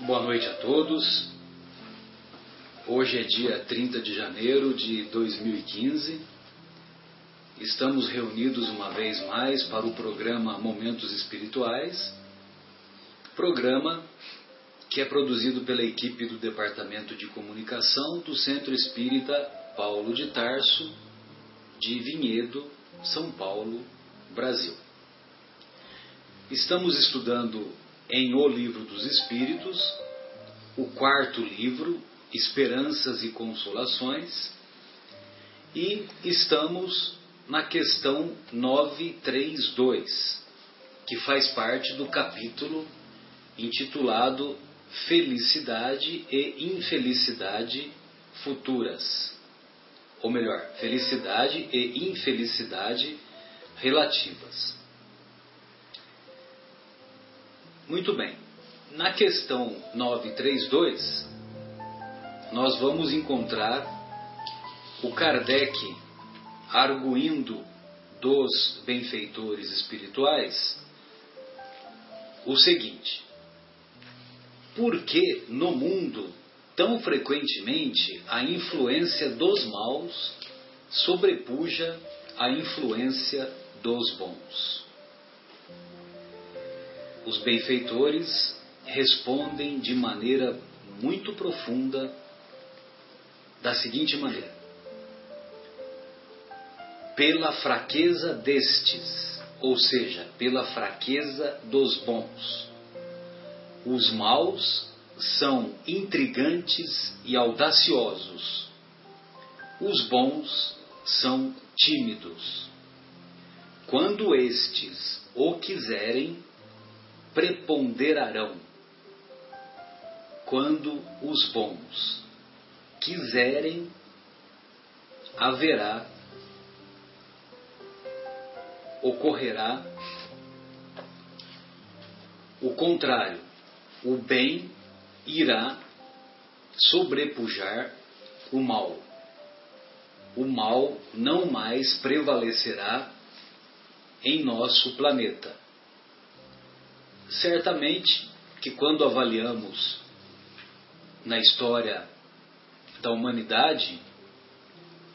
Boa noite a todos. Hoje é dia 30 de janeiro de 2015. Estamos reunidos uma vez mais para o programa Momentos Espirituais, programa que é produzido pela equipe do Departamento de Comunicação do Centro Espírita Paulo de Tarso, de Vinhedo, São Paulo, Brasil. Estamos estudando em O Livro dos Espíritos, o quarto livro, Esperanças e Consolações, e estamos na questão 932, que faz parte do capítulo intitulado Felicidade e Infelicidade Futuras. Ou melhor, felicidade e infelicidade relativas. Muito bem. Na questão 932, nós vamos encontrar o Kardec arguindo dos benfeitores espirituais o seguinte: por que no mundo tão frequentemente a influência dos maus sobrepuja a influência dos bons? Os benfeitores respondem de maneira muito profunda da seguinte maneira: pela fraqueza destes, ou seja, pela fraqueza dos bons. Os maus são intrigantes e audaciosos. Os bons são tímidos. Quando estes o quiserem, preponderarão. Quando os bons quiserem, haverá, ocorrerá o contrário. O bem irá sobrepujar o mal. O mal não mais prevalecerá em nosso planeta. Certamente que quando avaliamos na história da humanidade,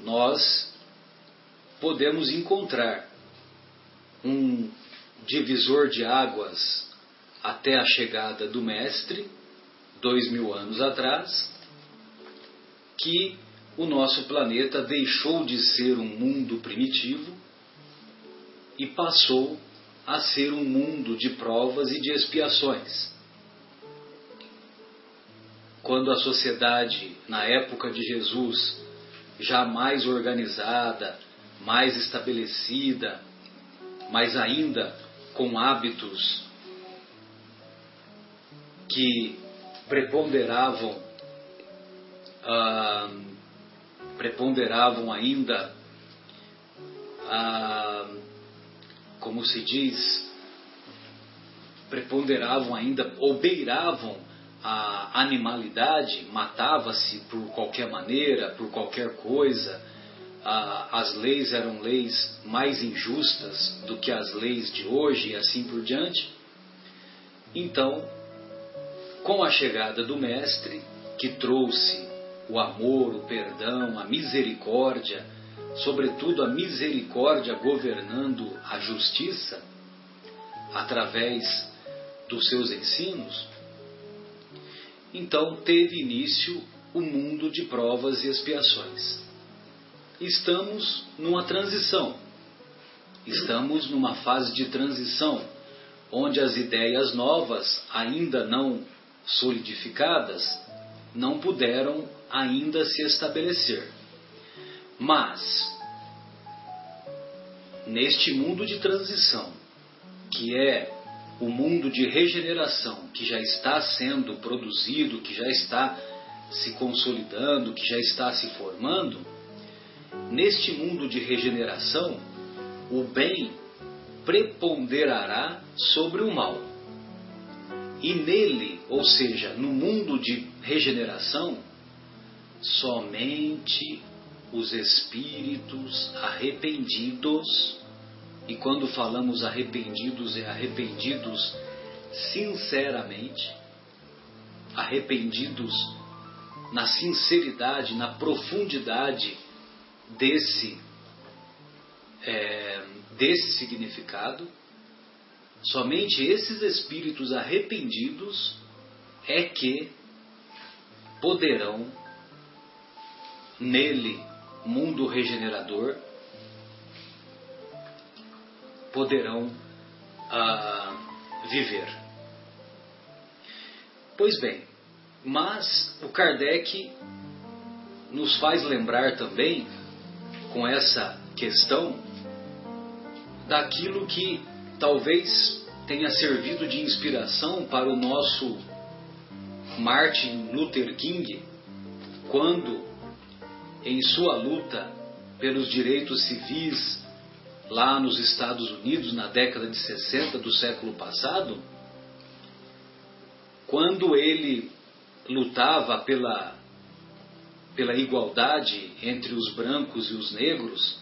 nós podemos encontrar um divisor de águas até a chegada do Mestre, dois mil anos atrás, que o nosso planeta deixou de ser um mundo primitivo e passou a ser um mundo de provas e de expiações. Quando a sociedade, na época de Jesus, já mais organizada, mais estabelecida, mas ainda com hábitos que preponderavam, ah, preponderavam ainda, ah, como se diz, preponderavam ainda ou beiravam a animalidade, matava-se por qualquer maneira, por qualquer coisa. as leis eram leis mais injustas do que as leis de hoje e assim por diante. Então, com a chegada do Mestre, que trouxe o amor, o perdão, a misericórdia, sobretudo a misericórdia governando a justiça, através dos seus ensinos, então teve início o mundo de provas e expiações. Estamos numa transição, estamos numa fase de transição, onde as ideias novas, ainda não solidificadas, não puderam ainda se estabelecer. Mas, neste mundo de transição, que é o mundo de regeneração que já está sendo produzido, que já está se consolidando, que já está se formando, neste mundo de regeneração, o bem preponderará sobre o mal. E nele, ou seja, no mundo de regeneração, somente os espíritos arrependidos e quando falamos arrependidos, é arrependidos sinceramente, arrependidos na sinceridade, na profundidade desse, é, desse significado. Somente esses espíritos arrependidos é que poderão, nele, mundo regenerador, poderão ah, viver. Pois bem, mas o Kardec nos faz lembrar também, com essa questão, daquilo que talvez tenha servido de inspiração para o nosso Martin Luther King, quando, em sua luta pelos direitos civis lá nos Estados Unidos, na década de 60 do século passado, quando ele lutava pela, pela igualdade entre os brancos e os negros,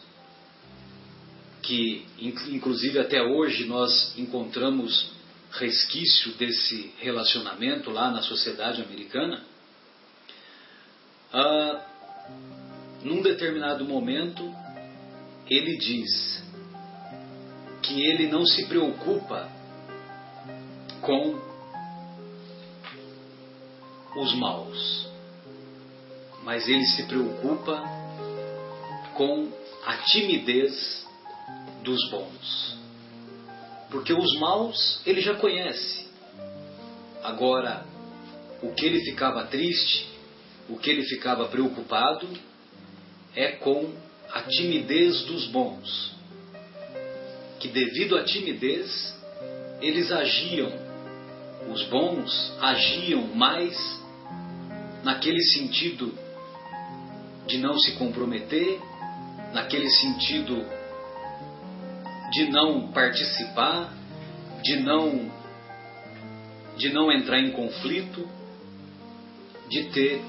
que inclusive até hoje nós encontramos resquício desse relacionamento lá na sociedade americana, ah, num determinado momento ele diz que ele não se preocupa com os maus, mas ele se preocupa com a timidez dos bons. Porque os maus ele já conhece. Agora, o que ele ficava triste, o que ele ficava preocupado, é com a timidez dos bons. Que devido à timidez, eles agiam, os bons agiam mais naquele sentido de não se comprometer, naquele sentido de não participar, de não de não entrar em conflito, de ter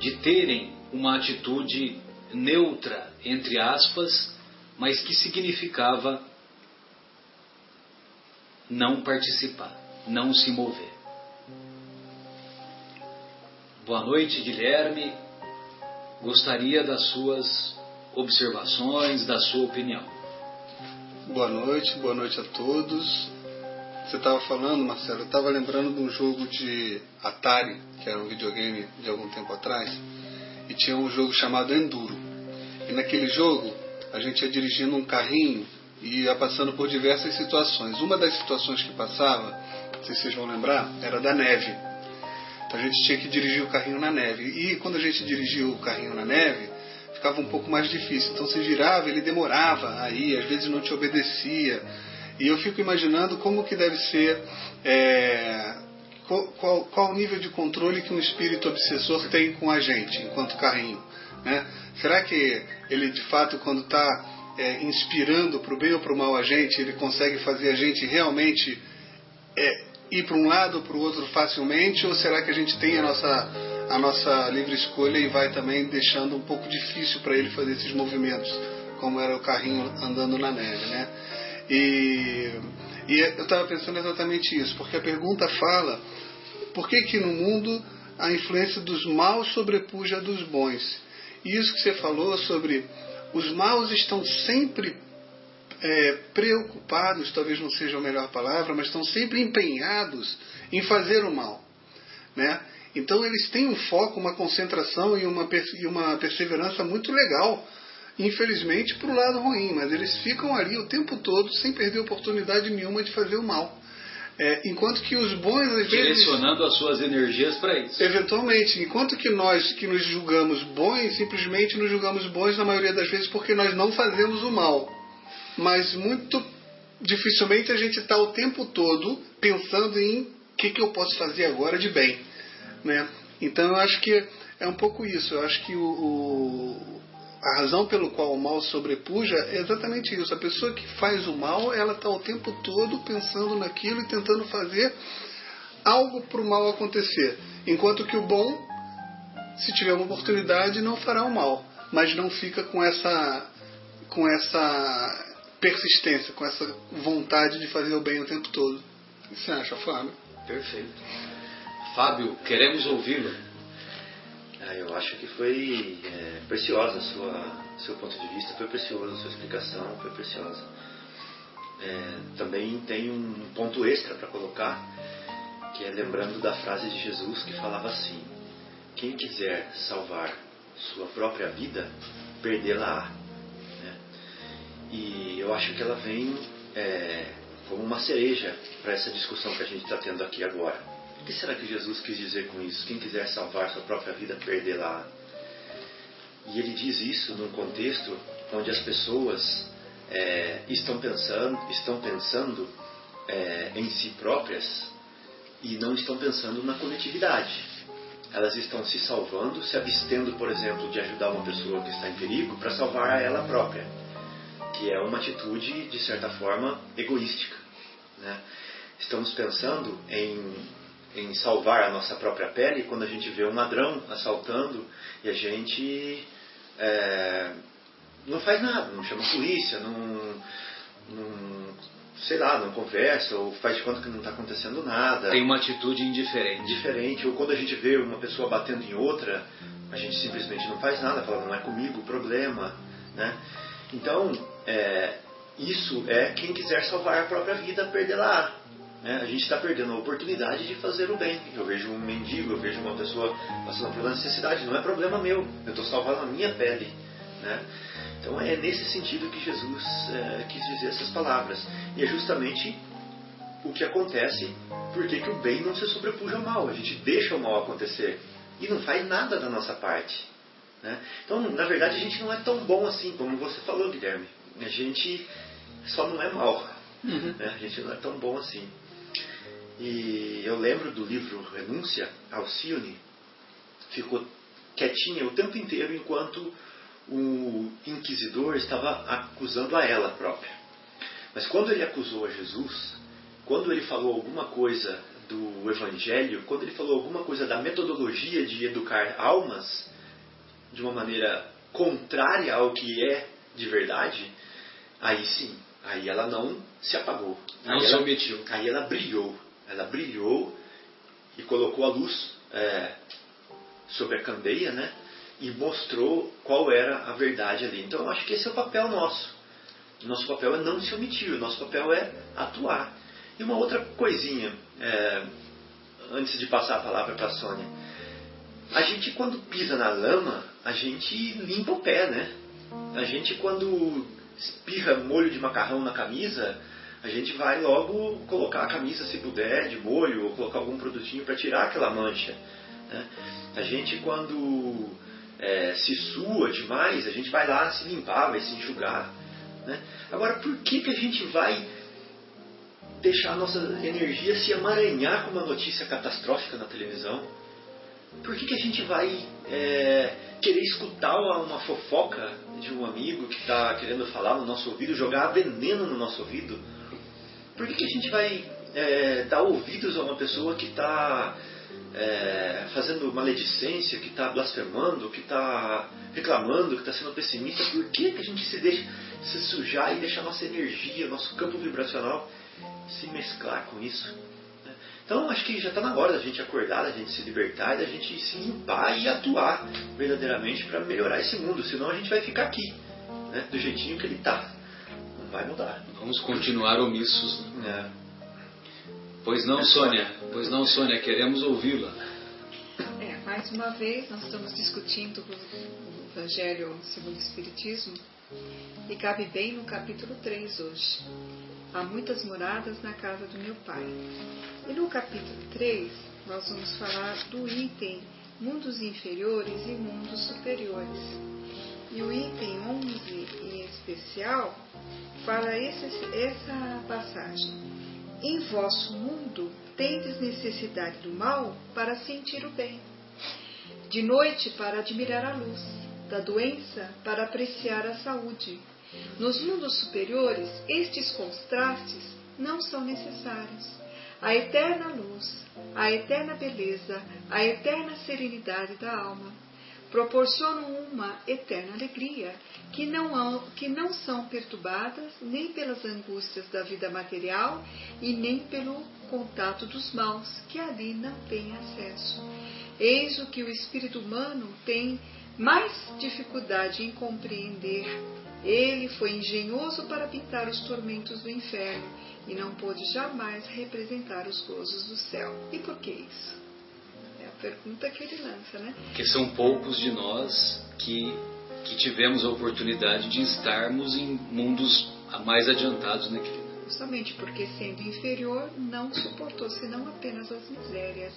de terem uma atitude neutra entre aspas, mas que significava não participar, não se mover. Boa noite, Guilherme. Gostaria das suas observações, da sua opinião. Boa noite, boa noite a todos. Você estava falando, Marcelo, eu estava lembrando de um jogo de Atari, que era um videogame de algum tempo atrás, e tinha um jogo chamado Enduro. E naquele jogo, a gente ia dirigindo um carrinho e ia passando por diversas situações. Uma das situações que passava, não sei se vocês vão lembrar, era da neve. Então a gente tinha que dirigir o carrinho na neve. E quando a gente dirigia o carrinho na neve, ficava um pouco mais difícil. Então você girava, ele demorava aí, às vezes não te obedecia. E eu fico imaginando como que deve ser, é, qual, qual, o nível de controle que um espírito obsessor tem com a gente, enquanto carrinho. Né? Será que ele de fato, quando está é, inspirando para o bem ou para o mal a gente, ele consegue fazer a gente realmente é, ir para um lado ou para o outro facilmente, ou será que a gente tem a nossa, a nossa livre escolha e vai também deixando um pouco difícil para ele fazer esses movimentos, como era o carrinho andando na neve, né? E, e eu estava pensando exatamente isso, porque a pergunta fala por que que no mundo a influência dos maus sobrepuja a dos bons? E isso que você falou sobre os maus estão sempre é, preocupados, talvez não seja a melhor palavra, mas estão sempre empenhados em fazer o mal. Né? Então eles têm um foco, uma concentração e uma, e uma perseverança muito legal. Infelizmente para o lado ruim, mas eles ficam ali o tempo todo sem perder oportunidade nenhuma de fazer o mal. É, enquanto que os bons às direcionando as suas energias para isso. Eventualmente, enquanto que nós que nos julgamos bons, simplesmente nos julgamos bons na maioria das vezes porque nós não fazemos o mal mas muito dificilmente a gente está o tempo todo pensando em o que, que eu posso fazer agora de bem. Né? Então eu acho que é um pouco isso. Eu acho que o, o, a razão pelo qual o mal sobrepuja é exatamente isso. A pessoa que faz o mal, ela está o tempo todo pensando naquilo e tentando fazer algo para o mal acontecer. Enquanto que o bom, se tiver uma oportunidade, não fará o mal. Mas não fica com essa, com essa persistência, com essa vontade de fazer o bem o tempo todo. O que você acha, Flávio? Perfeito. Fábio, queremos ouvi-lo. Ah, eu acho que foi é, preciosa sua seu ponto de vista, foi preciosa a sua explicação, foi preciosa. É, também tem um ponto extra para colocar, que é lembrando da frase de Jesus que falava assim: quem quiser salvar sua própria vida, perdê-la-á. Né? E eu acho que ela vem é, como uma cereja para essa discussão que a gente está tendo aqui agora. Que será que Jesus quis dizer com isso? Quem quiser salvar sua própria vida, perdê-la. E ele diz isso num contexto onde as pessoas é, estão pensando, estão pensando é, em si próprias e não estão pensando na coletividade. Elas estão se salvando, se abstendo, por exemplo, de ajudar uma pessoa que está em perigo para salvar ela própria que é uma atitude, de certa forma, egoística. Né? Estamos pensando em, em salvar a nossa própria pele quando a gente vê um ladrão assaltando e a gente é, não faz nada, não chama a polícia, não, não, sei lá, não conversa ou faz de conta que não está acontecendo nada. Tem uma atitude indiferente. Indiferente, ou quando a gente vê uma pessoa batendo em outra, a gente simplesmente não faz nada, fala, não é comigo o problema. Né? Então, é, isso é quem quiser salvar a própria vida, perdê-la. Né? A gente está perdendo a oportunidade de fazer o bem. Eu vejo um mendigo, eu vejo uma pessoa passando por uma necessidade, não é problema meu, eu estou salvando a minha pele. Né? Então é nesse sentido que Jesus é, quis dizer essas palavras. E é justamente o que acontece porque que o bem não se sobrepuja ao mal. A gente deixa o mal acontecer e não faz nada da nossa parte. Né? Então, na verdade, a gente não é tão bom assim, como você falou, Guilherme. A gente só não é mal. Uhum. Né? A gente não é tão bom assim. E eu lembro do livro Renúncia, Alcione ficou quietinha o tempo inteiro enquanto o inquisidor estava acusando a ela própria. Mas quando ele acusou a Jesus, quando ele falou alguma coisa do Evangelho, quando ele falou alguma coisa da metodologia de educar almas, de uma maneira contrária ao que é de verdade, aí sim, aí ela não se apagou. Não aí se ela, omitiu. Aí ela brilhou. Ela brilhou e colocou a luz é, sobre a candeia, né? E mostrou qual era a verdade ali. Então eu acho que esse é o papel nosso. Nosso papel é não se omitir, o nosso papel é atuar. E uma outra coisinha, é, antes de passar a palavra para a Sônia. A gente, quando pisa na lama, a gente limpa o pé, né? A gente, quando espirra molho de macarrão na camisa, a gente vai logo colocar a camisa, se puder, de molho, ou colocar algum produtinho para tirar aquela mancha. Né? A gente, quando é, se sua demais, a gente vai lá se limpar, vai se enxugar. Né? Agora, por que, que a gente vai deixar a nossa energia se emaranhar com uma notícia catastrófica na televisão? Por que, que a gente vai é, querer escutar uma, fofoca de um amigo que está querendo falar no nosso ouvido, jogar veneno no nosso ouvido? Por que, que a gente vai é, dar ouvidos a uma pessoa que está é, fazendo maledicência, que está blasfemando, que está reclamando, que está sendo pessimista? Por que, que a gente se deixa se sujar e deixar nossa energia, nosso campo vibracional se mesclar com isso? Então acho que já está na hora da gente acordar, da gente se libertar da gente se limpar e atuar verdadeiramente para melhorar esse mundo. Senão a gente vai ficar aqui, né, do jeitinho que ele está. Vai mudar. Vamos continuar omissos. Né? É. Pois não, Sônia. Pois não, Sônia. Queremos ouvi-la. É, mais uma vez nós estamos discutindo o Evangelho segundo o Espiritismo e cabe bem no capítulo 3 hoje. Há muitas moradas na casa do meu pai. E no capítulo 3, nós vamos falar do item mundos inferiores e mundos superiores. E o item 11 em especial fala esse, essa passagem. Em vosso mundo tendes necessidade do mal para sentir o bem, de noite para admirar a luz, da doença para apreciar a saúde nos mundos superiores, estes contrastes não são necessários. A eterna luz, a eterna beleza, a eterna serenidade da alma proporcionam uma eterna alegria que não, que não são perturbadas nem pelas angústias da vida material e nem pelo contato dos maus que ali não têm acesso. Eis o que o espírito humano tem mais dificuldade em compreender. Ele foi engenhoso para pintar os tormentos do inferno e não pôde jamais representar os gozos do céu. E por que isso? Pergunta que ele lança, né? Porque são poucos de nós que, que tivemos a oportunidade de estarmos em mundos mais adiantados, né, querida? Justamente porque, sendo inferior, não suportou senão apenas as misérias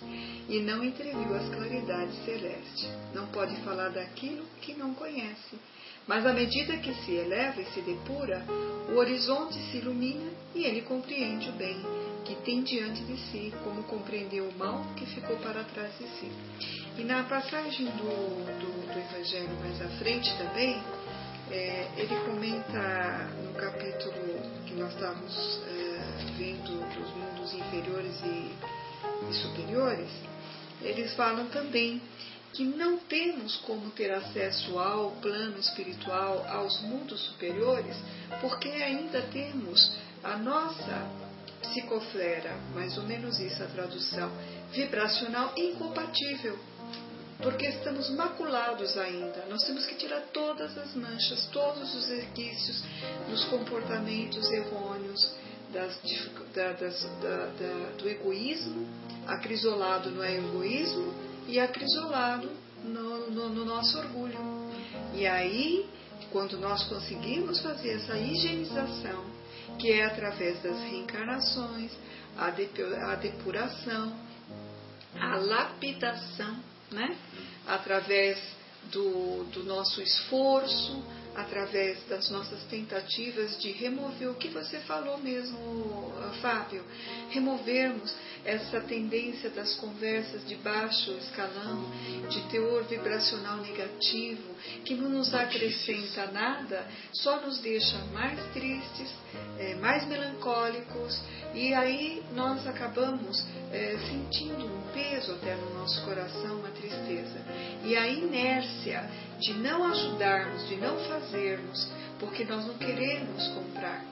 e não entreviu as claridades celestes. Não pode falar daquilo que não conhece. Mas à medida que se eleva e se depura, o horizonte se ilumina e ele compreende o bem que tem diante de si, como compreendeu o mal que ficou para trás de si. E na passagem do, do, do Evangelho mais à frente também, é, ele comenta no capítulo que nós estávamos é, vendo dos mundos inferiores e, e superiores, eles falam também que não temos como ter acesso ao plano espiritual, aos mundos superiores, porque ainda temos a nossa psicoflera, mais ou menos isso a tradução, vibracional incompatível porque estamos maculados ainda. Nós temos que tirar todas as manchas, todos os resquícios dos comportamentos errôneos, das, das, da, da, do egoísmo, acrisolado no egoísmo e acrisolado no, no, no nosso orgulho. E aí, quando nós conseguimos fazer essa higienização, que é através das reencarnações, a depuração, a lapidação, né? através do, do nosso esforço, através das nossas tentativas de remover o que você falou mesmo, Fábio, removermos essa tendência das conversas de baixo escalão, de teor vibracional negativo, que não nos acrescenta nada, só nos deixa mais tristes, é, mais melancólicos, e aí nós acabamos é, sentindo um peso até no nosso coração, uma tristeza. E a inércia de não ajudarmos, de não fazermos, porque nós não queremos comprar.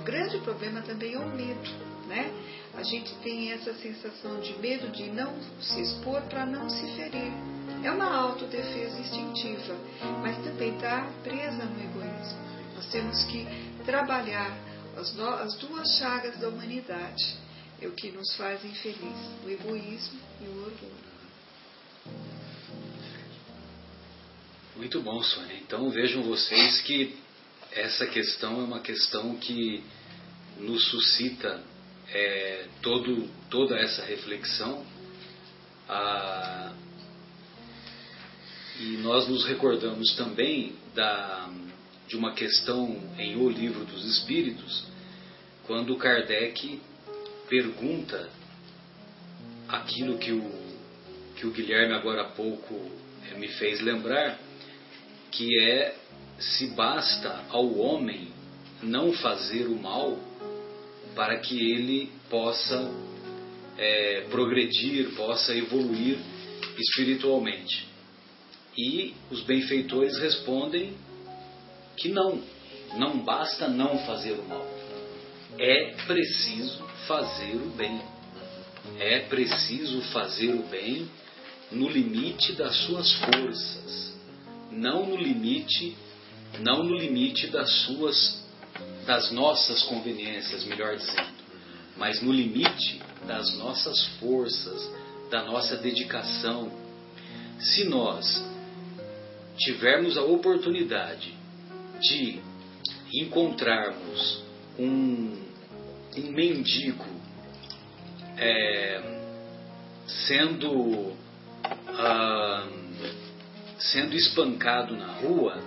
O grande problema também é o medo, né? A gente tem essa sensação de medo de não se expor para não se ferir. É uma autodefesa instintiva, mas também está presa no egoísmo. Nós temos que trabalhar as, do, as duas chagas da humanidade. É o que nos faz infeliz, o egoísmo e o orgulho. Muito bom, Sônia. Então vejam vocês que essa questão é uma questão que nos suscita é, todo, toda essa reflexão. Ah, e nós nos recordamos também da, de uma questão em O Livro dos Espíritos, quando Kardec pergunta aquilo que o, que o Guilherme agora há pouco eh, me fez lembrar, que é se basta ao homem não fazer o mal para que ele possa é, progredir, possa evoluir espiritualmente. E os benfeitores respondem que não, não basta não fazer o mal. É preciso fazer o bem. É preciso fazer o bem no limite das suas forças, não no limite, não no limite das suas das nossas conveniências, melhor dizendo, mas no limite das nossas forças, da nossa dedicação. Se nós tivermos a oportunidade de encontrarmos um, um mendigo é, sendo ah, sendo espancado na rua,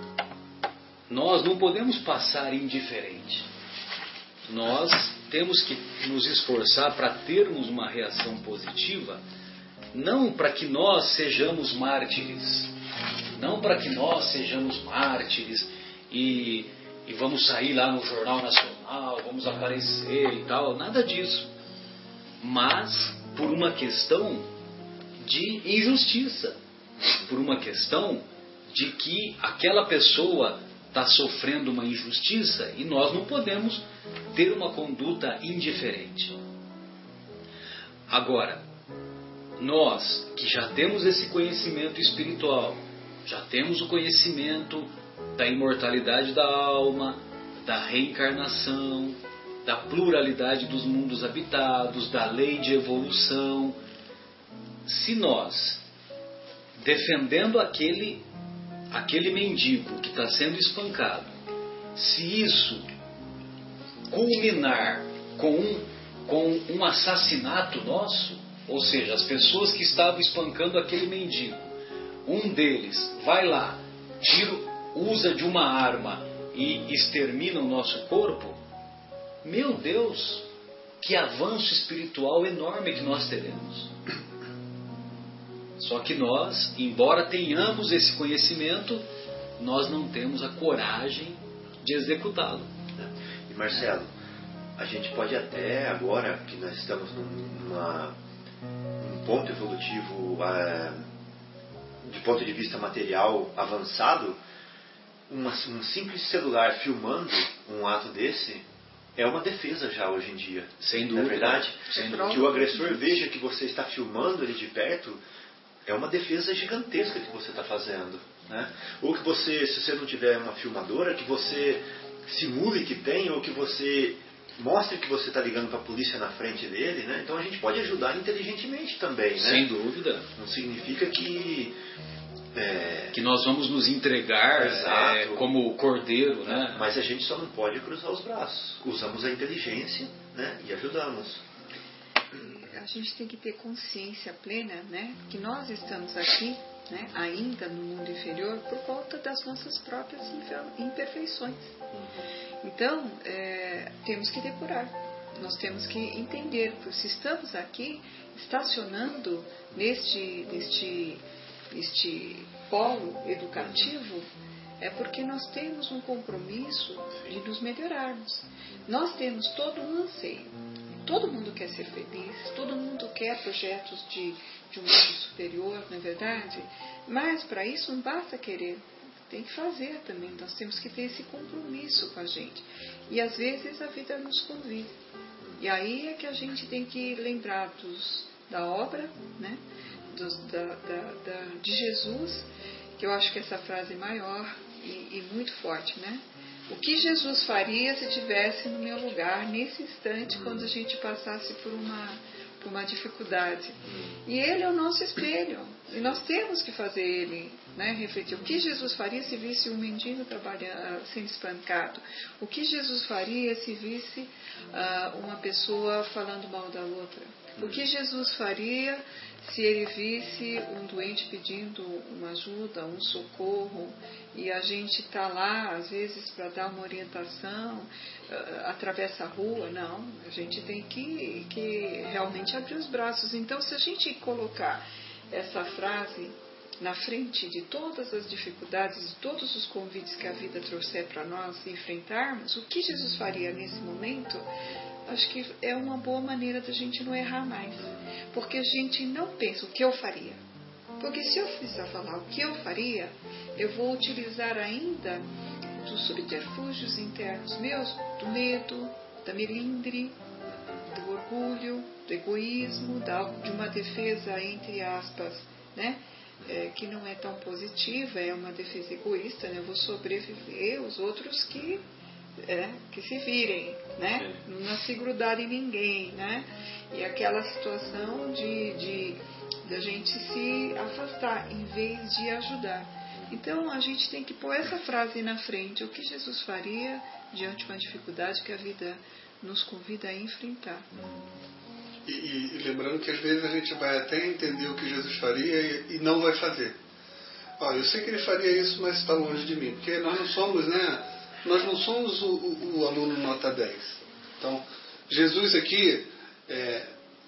nós não podemos passar indiferente. Nós temos que nos esforçar para termos uma reação positiva, não para que nós sejamos mártires, não para que nós sejamos mártires e, e vamos sair lá no Jornal Nacional, vamos aparecer e tal, nada disso. Mas por uma questão de injustiça, por uma questão de que aquela pessoa está sofrendo uma injustiça e nós não podemos ter uma conduta indiferente. Agora, nós que já temos esse conhecimento espiritual, já temos o conhecimento da imortalidade da alma, da reencarnação, da pluralidade dos mundos habitados, da lei de evolução, se nós, defendendo aquele, aquele mendigo que está sendo espancado, se isso culminar com um, com um assassinato nosso, ou seja, as pessoas que estavam espancando aquele mendigo, um deles vai lá, tira, usa de uma arma e extermina o nosso corpo, meu Deus, que avanço espiritual enorme que nós teremos. Só que nós, embora tenhamos esse conhecimento, nós não temos a coragem de executá-lo. E Marcelo, a gente pode até agora que nós estamos numa, num ponto evolutivo é, de ponto de vista material avançado, uma, um simples celular filmando um ato desse é uma defesa já hoje em dia. Sem dúvida. Não é verdade? Sem dúvida. Que o agressor veja que você está filmando ele de perto é uma defesa gigantesca que você está fazendo. Né? Ou que você, se você não tiver uma filmadora, que você simule que tem, ou que você mostre que você está ligando para a polícia na frente dele. Né? Então a gente pode ajudar inteligentemente também. Né? Sem dúvida. Não significa que. É... Que nós vamos nos entregar é, como cordeiro, né? Mas a gente só não pode cruzar os braços. Usamos a inteligência né? e ajudamos gente tem que ter consciência plena, né, que nós estamos aqui, né, ainda no mundo inferior por conta das nossas próprias imperfeições. Então, é, temos que depurar. Nós temos que entender que se estamos aqui estacionando neste, neste, neste polo educativo, é porque nós temos um compromisso de nos melhorarmos. Nós temos todo um anseio Todo mundo quer ser feliz, todo mundo quer projetos de, de um mundo superior, não é verdade? Mas para isso não basta querer, tem que fazer também. Nós temos que ter esse compromisso com a gente. E às vezes a vida nos convida. E aí é que a gente tem que lembrar dos, da obra, né? Dos, da, da, da, de Jesus, que eu acho que essa frase é maior e, e muito forte, né? O que Jesus faria se tivesse no meu lugar nesse instante, quando a gente passasse por uma, por uma dificuldade? E Ele é o nosso espelho. E nós temos que fazer Ele né, refletir. O que Jesus faria se visse um mendigo trabalhando, sendo espancado? O que Jesus faria se visse uh, uma pessoa falando mal da outra? O que Jesus faria se ele visse um doente pedindo uma ajuda, um socorro, e a gente está lá, às vezes, para dar uma orientação, uh, atravessa a rua, não, a gente tem que, que realmente abrir os braços. Então, se a gente colocar essa frase na frente de todas as dificuldades, de todos os convites que a vida trouxer para nós enfrentarmos, o que Jesus faria nesse momento? Acho que é uma boa maneira da gente não errar mais. Porque a gente não pensa o que eu faria. Porque se eu precisar falar o que eu faria, eu vou utilizar ainda dos subterfúgios internos meus, do medo, da melindre, do orgulho, do egoísmo, de uma defesa, entre aspas, né? É, que não é tão positiva, é uma defesa egoísta, né? eu vou sobreviver, os outros que é, que se virem, né? Não se grudar em ninguém, né? E aquela situação de, de, de a gente se afastar em vez de ajudar. Então a gente tem que pôr essa frase na frente: o que Jesus faria diante de uma dificuldade que a vida nos convida a enfrentar. E, e, lembrando que às vezes a gente vai até entender o que Jesus faria e, e não vai fazer. Olha, eu sei que ele faria isso, mas está longe de mim, porque nós não somos, né? Nós não somos o, o, o aluno nota 10. Então, Jesus aqui, é,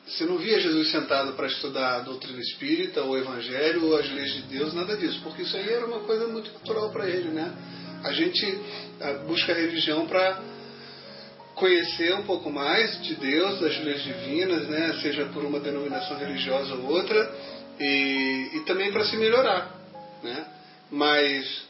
você não via Jesus sentado para estudar a doutrina espírita, o evangelho, ou as leis de Deus, nada disso, porque isso aí era uma coisa muito natural para ele, né? A gente busca a religião para conhecer um pouco mais de Deus, das leis divinas, né? seja por uma denominação religiosa ou outra, e, e também para se melhorar. Né? Mas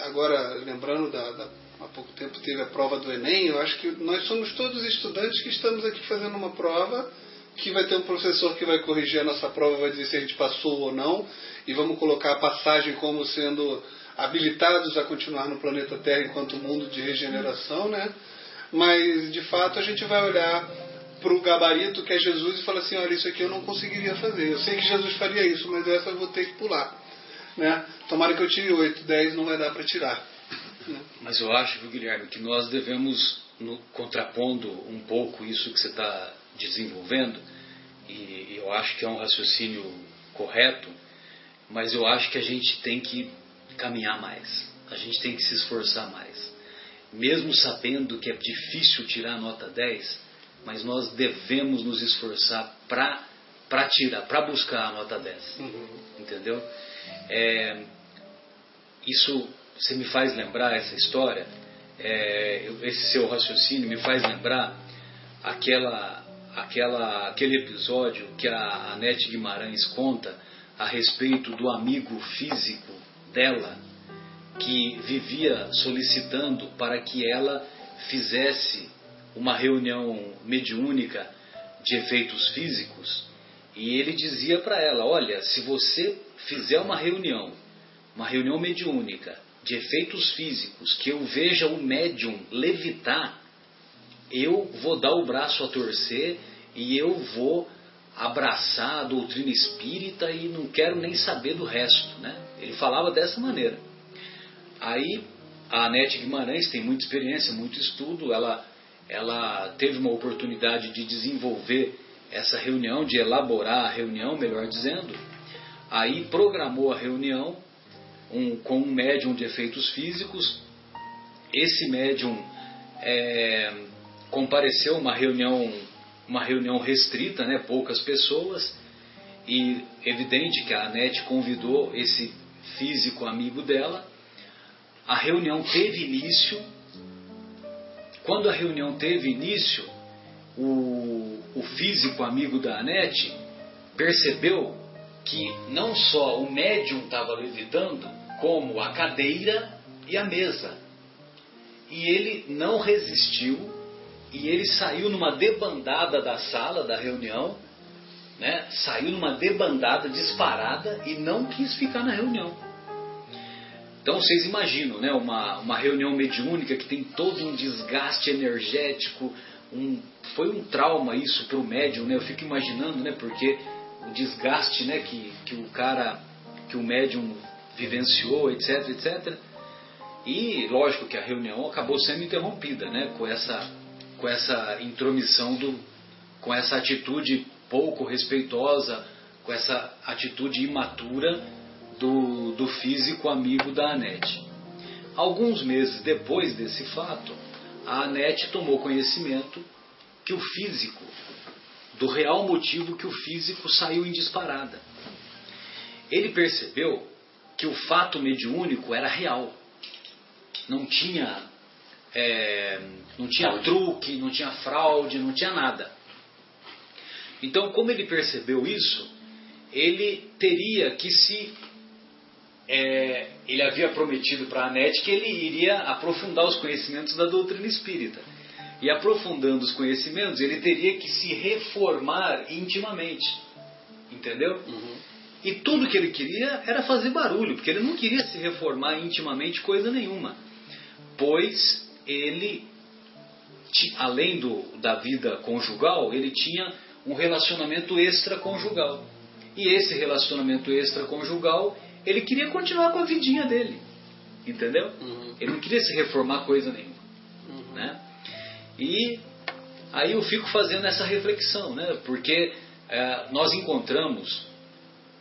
agora lembrando da, da, há pouco tempo teve a prova do Enem, eu acho que nós somos todos estudantes que estamos aqui fazendo uma prova que vai ter um professor que vai corrigir a nossa prova, vai dizer se a gente passou ou não, e vamos colocar a passagem como sendo habilitados a continuar no planeta Terra enquanto mundo de regeneração, né? Mas de fato a gente vai olhar para o gabarito que é Jesus e falar assim, olha, isso aqui eu não conseguiria fazer. Eu sei que Jesus faria isso, mas essa eu vou ter que pular. Né? Tomara que eu tire 8, 10 não vai dar para tirar. Né? Mas eu acho, viu, Guilherme, que nós devemos, no, contrapondo um pouco isso que você está desenvolvendo, e eu acho que é um raciocínio correto, mas eu acho que a gente tem que caminhar mais, a gente tem que se esforçar mais. Mesmo sabendo que é difícil tirar a nota 10, mas nós devemos nos esforçar para tirar, para buscar a nota 10. Uhum. Entendeu? É, isso você me faz lembrar essa história, é, esse seu raciocínio me faz lembrar aquela, aquela, aquele episódio que a Anete Guimarães conta a respeito do amigo físico dela que vivia solicitando para que ela fizesse uma reunião mediúnica de efeitos físicos. E ele dizia para ela: Olha, se você fizer uma reunião, uma reunião mediúnica de efeitos físicos, que eu veja o médium levitar, eu vou dar o braço a torcer e eu vou abraçar a doutrina espírita e não quero nem saber do resto. Né? Ele falava dessa maneira. Aí a Anete Guimarães tem muita experiência, muito estudo, ela, ela teve uma oportunidade de desenvolver essa reunião, de elaborar a reunião, melhor dizendo. Aí programou a reunião um, com um médium de efeitos físicos. Esse médium é, compareceu uma reunião, uma reunião restrita, né, poucas pessoas, e evidente que a Anete convidou esse físico amigo dela. A reunião teve início. Quando a reunião teve início, o, o físico amigo da Anete percebeu que não só o médium estava levitando, como a cadeira e a mesa. E ele não resistiu e ele saiu numa debandada da sala da reunião, né? saiu numa debandada disparada e não quis ficar na reunião. Então vocês imaginam, né? uma, uma reunião mediúnica que tem todo um desgaste energético, um, foi um trauma isso para o médium, né? eu fico imaginando, né? porque o desgaste né? que, que o cara, que o médium vivenciou, etc, etc. E lógico que a reunião acabou sendo interrompida, né, com essa com essa intromissão do com essa atitude pouco respeitosa, com essa atitude imatura do, do físico amigo da Anete. Alguns meses depois desse fato, a Anete tomou conhecimento que o físico, do real motivo que o físico saiu em disparada. Ele percebeu que o fato mediúnico era real. Não tinha, é, não tinha truque, não tinha fraude, não tinha nada. Então, como ele percebeu isso, ele teria que se. É, ele havia prometido para a Anete que ele iria aprofundar os conhecimentos da doutrina espírita. E aprofundando os conhecimentos, ele teria que se reformar intimamente. Entendeu? Uhum. E tudo que ele queria era fazer barulho, porque ele não queria se reformar intimamente coisa nenhuma. Pois ele, além do, da vida conjugal, ele tinha um relacionamento extraconjugal. E esse relacionamento extraconjugal, ele queria continuar com a vidinha dele. Entendeu? Uhum. Ele não queria se reformar coisa nenhuma. Uhum. Né? E aí eu fico fazendo essa reflexão, né? porque é, nós encontramos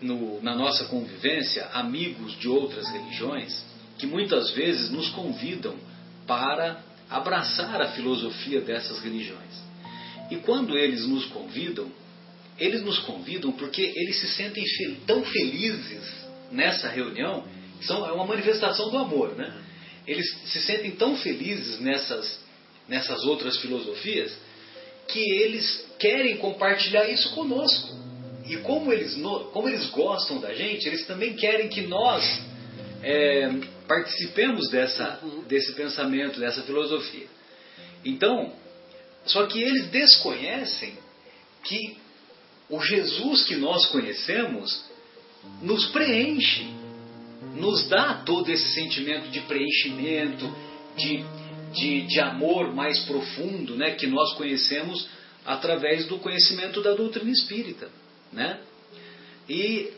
no, na nossa convivência amigos de outras religiões que muitas vezes nos convidam para abraçar a filosofia dessas religiões. E quando eles nos convidam, eles nos convidam porque eles se sentem tão felizes nessa reunião, são, é uma manifestação do amor, né? Eles se sentem tão felizes nessas, nessas outras filosofias que eles querem compartilhar isso conosco. E como eles, como eles gostam da gente, eles também querem que nós é, participemos dessa, desse pensamento, dessa filosofia. Então, só que eles desconhecem que o Jesus que nós conhecemos nos preenche, nos dá todo esse sentimento de preenchimento, de, de, de amor mais profundo, né, que nós conhecemos através do conhecimento da doutrina espírita, né? E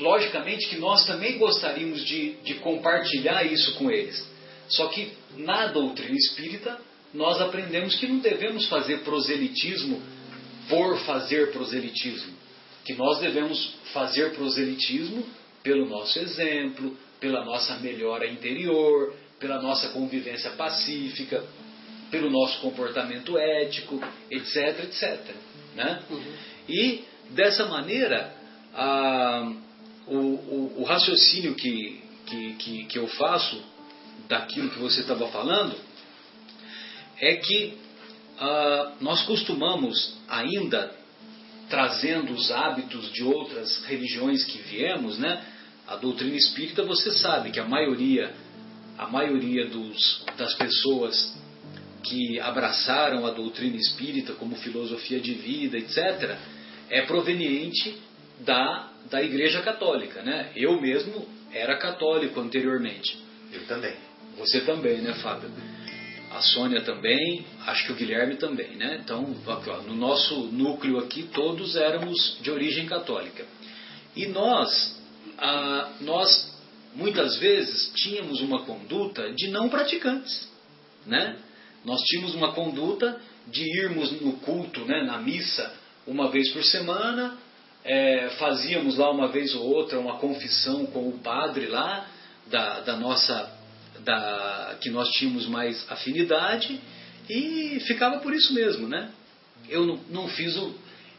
logicamente que nós também gostaríamos de, de compartilhar isso com eles. Só que na doutrina espírita nós aprendemos que não devemos fazer proselitismo por fazer proselitismo, que nós devemos fazer proselitismo pelo nosso exemplo, pela nossa melhora interior, pela nossa convivência pacífica, pelo nosso comportamento ético, etc, etc. Né? Uhum. E dessa maneira, a, o, o, o, raciocínio que, que, que, que eu faço daquilo que você estava falando é que uh, nós costumamos ainda trazendo os hábitos de outras religiões que viemos, né? A doutrina espírita, você sabe que a maioria, a maioria dos, das pessoas que abraçaram a doutrina espírita como filosofia de vida, etc., é proveniente da, da Igreja Católica, né? Eu mesmo era católico anteriormente. Eu também. Você também, né, Fábio? a Sônia também, acho que o Guilherme também, né? Então, aqui, ó, no nosso núcleo aqui, todos éramos de origem católica. E nós, ah, nós muitas vezes tínhamos uma conduta de não praticantes, né? Nós tínhamos uma conduta de irmos no culto, né, na missa, uma vez por semana, é, fazíamos lá uma vez ou outra uma confissão com o padre lá da, da nossa da, que nós tínhamos mais afinidade e ficava por isso mesmo, né? Eu não, não fiz o.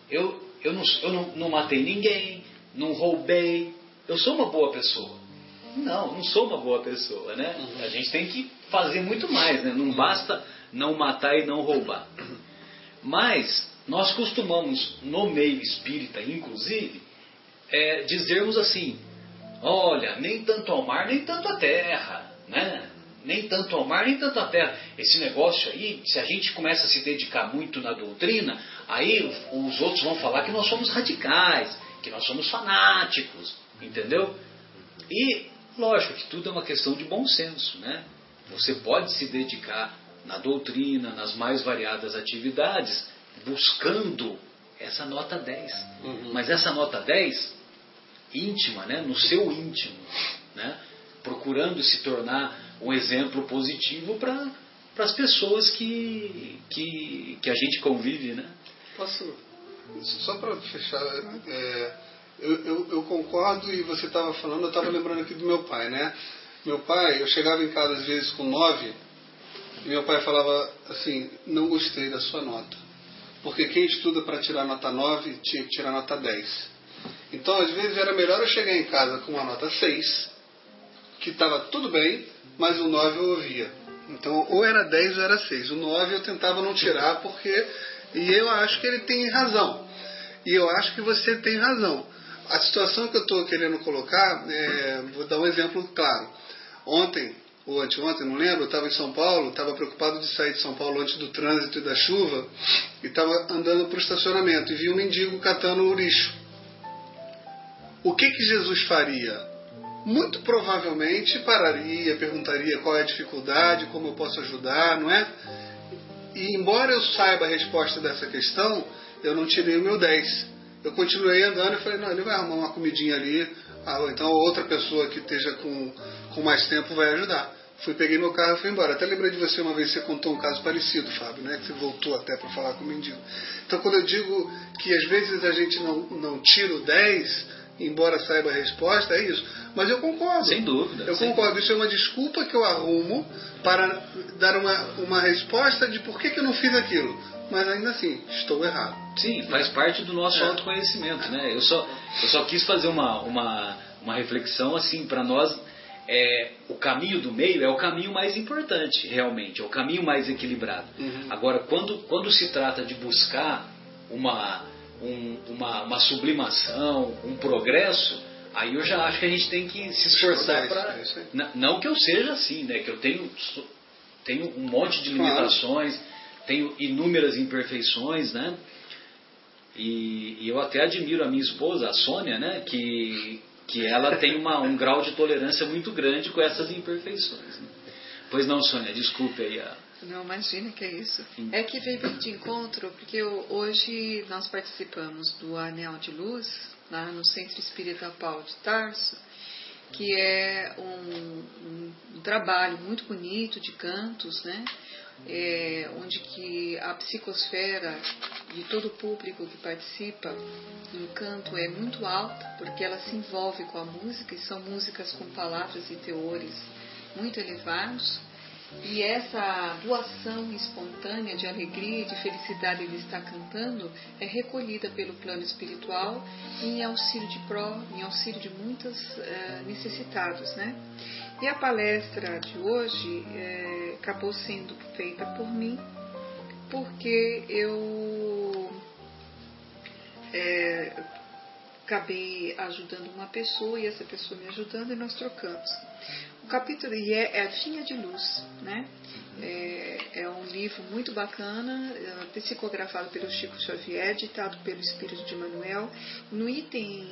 Eu, eu, não, eu não, não matei ninguém, não roubei, eu sou uma boa pessoa. Não, não sou uma boa pessoa, né? Uhum. A gente tem que fazer muito mais, né? Não basta não matar e não roubar. Mas nós costumamos, no meio espírita, inclusive, é, dizermos assim: olha, nem tanto ao mar, nem tanto à terra né? nem tanto ao mar, nem tanto à terra. Esse negócio aí, se a gente começa a se dedicar muito na doutrina, aí os outros vão falar que nós somos radicais, que nós somos fanáticos, entendeu? E, lógico que tudo é uma questão de bom senso, né? Você pode se dedicar na doutrina, nas mais variadas atividades, buscando essa nota 10. Uhum. Mas essa nota 10, íntima, né? no seu íntimo, né? procurando se tornar um exemplo positivo para as pessoas que, que, que a gente convive, né? Posso, só para fechar, é, eu, eu, eu, concordo e você estava falando, eu estava lembrando aqui do meu pai, né? Meu pai, eu chegava em casa às vezes com nove e meu pai falava assim, não gostei da sua nota. Porque quem estuda para tirar nota 9 tinha que tirar nota 10. Então, às vezes, era melhor eu chegar em casa com uma nota 6 que estava tudo bem, mas o 9 eu ouvia. Então, ou era 10 ou era 6. O 9 eu tentava não tirar porque. E eu acho que ele tem razão. E eu acho que você tem razão. A situação que eu estou querendo colocar, é, vou dar um exemplo claro. Ontem, ou anteontem, não lembro, eu estava em São Paulo, estava preocupado de sair de São Paulo antes do trânsito e da chuva, e estava andando para o estacionamento e vi um mendigo catando o lixo. O que, que Jesus faria? muito provavelmente pararia, perguntaria qual é a dificuldade, como eu posso ajudar, não é? E embora eu saiba a resposta dessa questão, eu não tirei o meu 10. Eu continuei andando e falei, não, ele vai arrumar uma comidinha ali, ah, ou então outra pessoa que esteja com, com mais tempo vai ajudar. Fui, peguei meu carro e fui embora. Até lembrei de você uma vez, você contou um caso parecido, Fábio, né? Que você voltou até para falar com o mendigo. Então, quando eu digo que às vezes a gente não, não tira o 10, embora saiba a resposta, é isso. Mas eu concordo. Sem dúvida. Eu concordo. Isso é uma desculpa que eu arrumo para dar uma, uma resposta de por que, que eu não fiz aquilo. Mas ainda assim, estou errado. Sim, faz parte do nosso é. autoconhecimento. Né? Eu, só, eu só quis fazer uma, uma, uma reflexão assim, para nós. É, o caminho do meio é o caminho mais importante, realmente, é o caminho mais equilibrado. Uhum. Agora, quando, quando se trata de buscar uma, um, uma, uma sublimação, um progresso, aí eu já acho que a gente tem que se esforçar para. Não que eu seja assim, né? Que eu tenho, tenho um monte de limitações, tenho inúmeras imperfeições, né? E, e, eu até admiro a minha esposa, a Sônia, né? Que, que ela tem uma, um grau de tolerância muito grande com essas imperfeições. Né? Pois não, Sônia, desculpe aí a. Não, imagina que é isso. É que veio de encontro, porque hoje nós participamos do Anel de Luz, lá no Centro Espírita Paulo de Tarso, que é um, um, um trabalho muito bonito de cantos, né? é, onde que a psicosfera de todo o público que participa no canto é muito alta, porque ela se envolve com a música e são músicas com palavras e teores muito elevados. E essa doação espontânea de alegria e de felicidade de estar cantando é recolhida pelo plano espiritual em auxílio de pró, em auxílio de muitos uh, necessitados, né? E a palestra de hoje é, acabou sendo feita por mim, porque eu é, acabei ajudando uma pessoa e essa pessoa me ajudando e nós trocamos. O capítulo é, é a Vinha de Luz, né? É, é, um livro muito bacana, é, psicografado pelo Chico Xavier, ditado pelo Espírito de Manuel. No item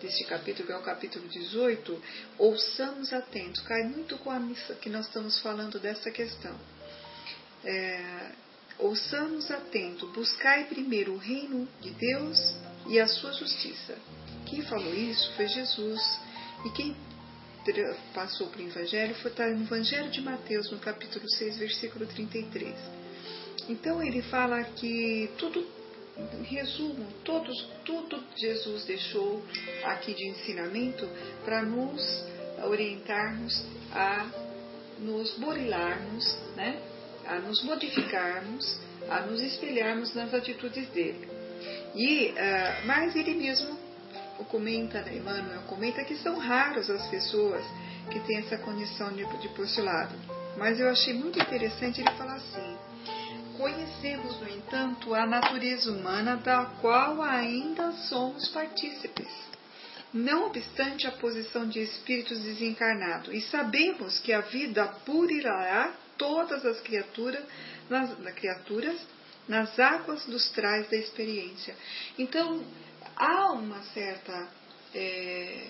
deste capítulo, que é o capítulo 18, ouçamos atentos, cai muito com a missa que nós estamos falando dessa questão. É, ouçamos atento, buscai primeiro o reino de Deus e a sua justiça. Quem falou isso foi Jesus. E quem passou para o Evangelho foi tá no Evangelho de Mateus, no capítulo 6, versículo 33. Então ele fala que tudo em resumo, todos, tudo Jesus deixou aqui de ensinamento para nos orientarmos a nos burilarmos, né? a nos modificarmos, a nos espelharmos nas atitudes dele. E, uh, mas ele mesmo comenta, né, Emmanuel comenta que são raras as pessoas que têm essa condição de, de postulado. Mas eu achei muito interessante ele falar assim, Conhecemos, no entanto, a natureza humana da qual ainda somos partícipes, não obstante a posição de espíritos desencarnados, e sabemos que a vida purirá todas as criaturas nas, criaturas nas águas dos trais da experiência. Então, há uma certa é,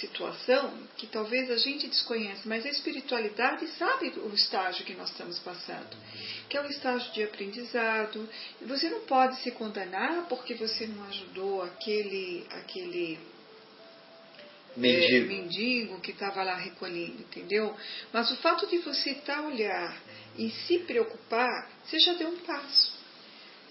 situação que talvez a gente desconhece, mas a espiritualidade sabe o estágio que nós estamos passando, que é o estágio de aprendizado. Você não pode se condenar porque você não ajudou aquele aquele mendigo, é, mendigo que estava lá recolhendo, entendeu? Mas o fato de você estar tá olhar e se preocupar, você já deu um passo.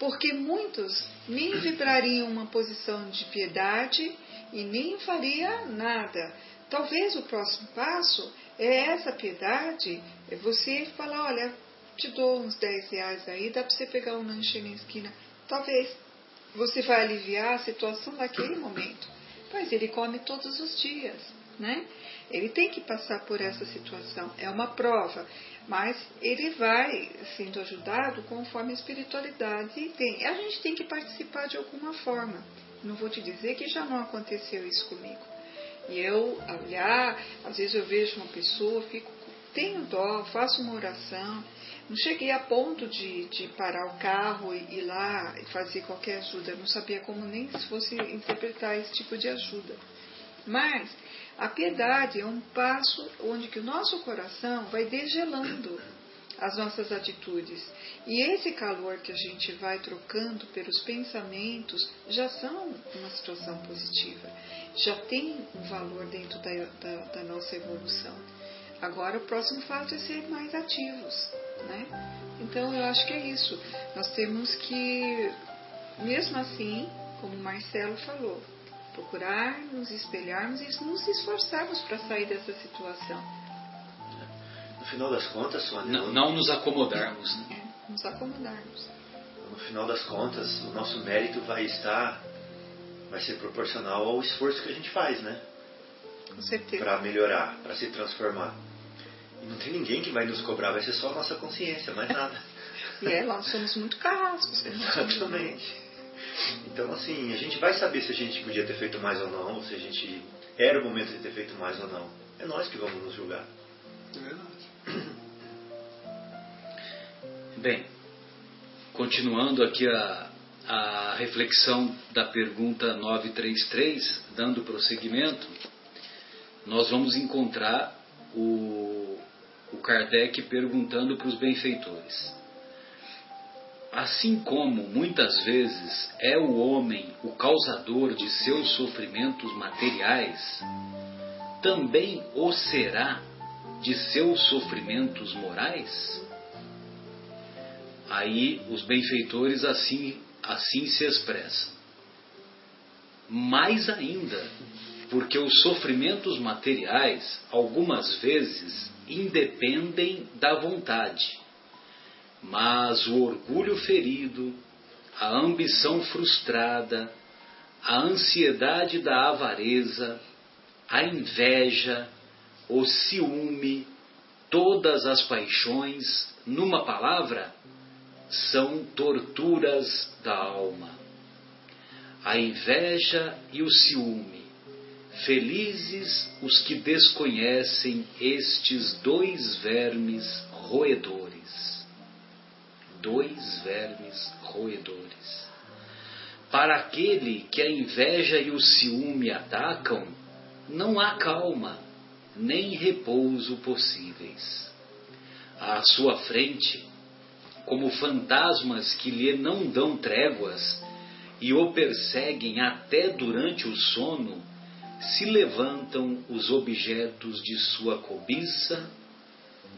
Porque muitos nem vibrariam uma posição de piedade e nem faria nada. Talvez o próximo passo é essa piedade, é você falar, olha, te dou uns 10 reais aí, dá para você pegar um lanche na esquina. Talvez você vai aliviar a situação naquele momento. Mas ele come todos os dias, né? Ele tem que passar por essa situação. É uma prova. Mas ele vai sendo ajudado conforme a espiritualidade tem. A gente tem que participar de alguma forma. Não vou te dizer que já não aconteceu isso comigo. E eu olhar, às vezes eu vejo uma pessoa, fico, tenho dó, faço uma oração. Não cheguei a ponto de, de parar o carro e ir lá e fazer qualquer ajuda. Eu não sabia como nem se fosse interpretar esse tipo de ajuda. Mas a piedade é um passo onde que o nosso coração vai degelando as nossas atitudes. E esse calor que a gente vai trocando pelos pensamentos já são uma situação positiva, já tem um valor dentro da, da, da nossa evolução. Agora o próximo fato é ser mais ativos. Né? Então eu acho que é isso. Nós temos que, mesmo assim, como o Marcelo falou, procurar nos espelharmos e nos esforçarmos para sair dessa situação no final das contas, Sônia. Não, não nos acomodarmos. Né? É, nos acomodarmos. No final das contas, o nosso mérito vai estar, vai ser proporcional ao esforço que a gente faz, né? Com certeza. Para melhorar, para se transformar. E não tem ninguém que vai nos cobrar, vai ser só a nossa consciência, mais nada. e é, nós somos muito carrascos. Exatamente. Então, assim, a gente vai saber se a gente podia ter feito mais ou não, ou se a gente era o momento de ter feito mais ou não. É nós que vamos nos julgar. É verdade. Bem, continuando aqui a, a reflexão da pergunta 933, dando prosseguimento, nós vamos encontrar o, o Kardec perguntando para os benfeitores. Assim como muitas vezes é o homem o causador de seus sofrimentos materiais, também o será de seus sofrimentos morais? Aí os benfeitores assim, assim se expressam. Mais ainda, porque os sofrimentos materiais, algumas vezes, independem da vontade. Mas o orgulho ferido, a ambição frustrada, a ansiedade da avareza, a inveja, o ciúme, todas as paixões, numa palavra, são torturas da alma. A inveja e o ciúme. Felizes os que desconhecem estes dois vermes roedores. Dois vermes roedores. Para aquele que a inveja e o ciúme atacam, não há calma, nem repouso possíveis. À sua frente, como fantasmas que lhe não dão tréguas e o perseguem até durante o sono, se levantam os objetos de sua cobiça,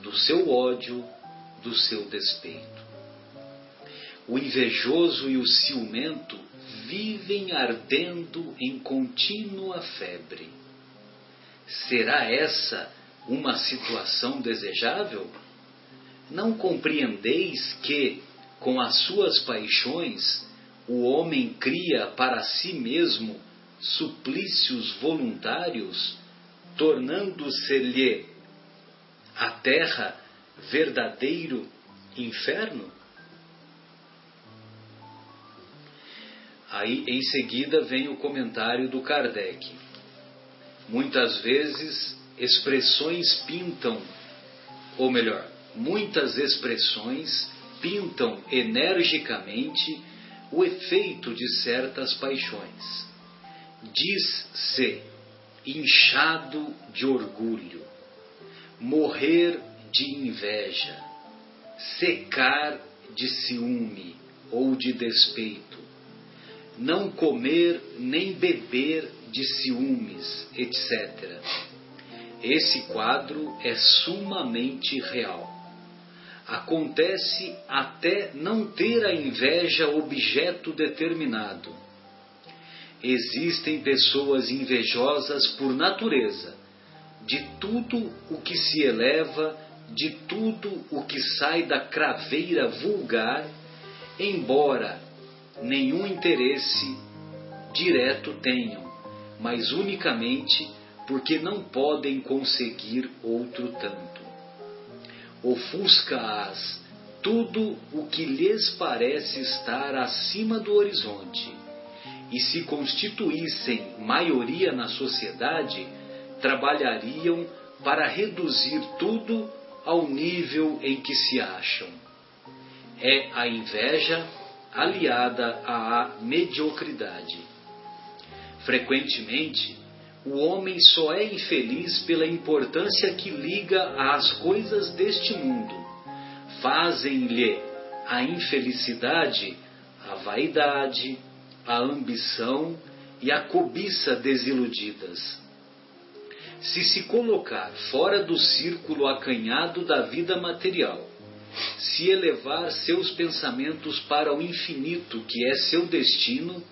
do seu ódio, do seu despeito. O invejoso e o ciumento vivem ardendo em contínua febre. Será essa uma situação desejável? Não compreendeis que, com as suas paixões, o homem cria para si mesmo suplícios voluntários, tornando-se-lhe a terra verdadeiro inferno? Aí em seguida vem o comentário do Kardec. Muitas vezes expressões pintam, ou melhor, muitas expressões pintam energicamente o efeito de certas paixões. Diz-se inchado de orgulho, morrer de inveja, secar de ciúme ou de despeito, não comer nem beber de ciúmes, etc. Esse quadro é sumamente real. Acontece até não ter a inveja objeto determinado. Existem pessoas invejosas por natureza, de tudo o que se eleva, de tudo o que sai da craveira vulgar, embora nenhum interesse direto tenham, mas unicamente porque não podem conseguir outro tanto. Ofusca-as tudo o que lhes parece estar acima do horizonte, e se constituíssem maioria na sociedade, trabalhariam para reduzir tudo ao nível em que se acham. É a inveja aliada à mediocridade. Frequentemente, o homem só é infeliz pela importância que liga às coisas deste mundo. Fazem-lhe a infelicidade a vaidade, a ambição e a cobiça desiludidas. Se se colocar fora do círculo acanhado da vida material, se elevar seus pensamentos para o infinito que é seu destino,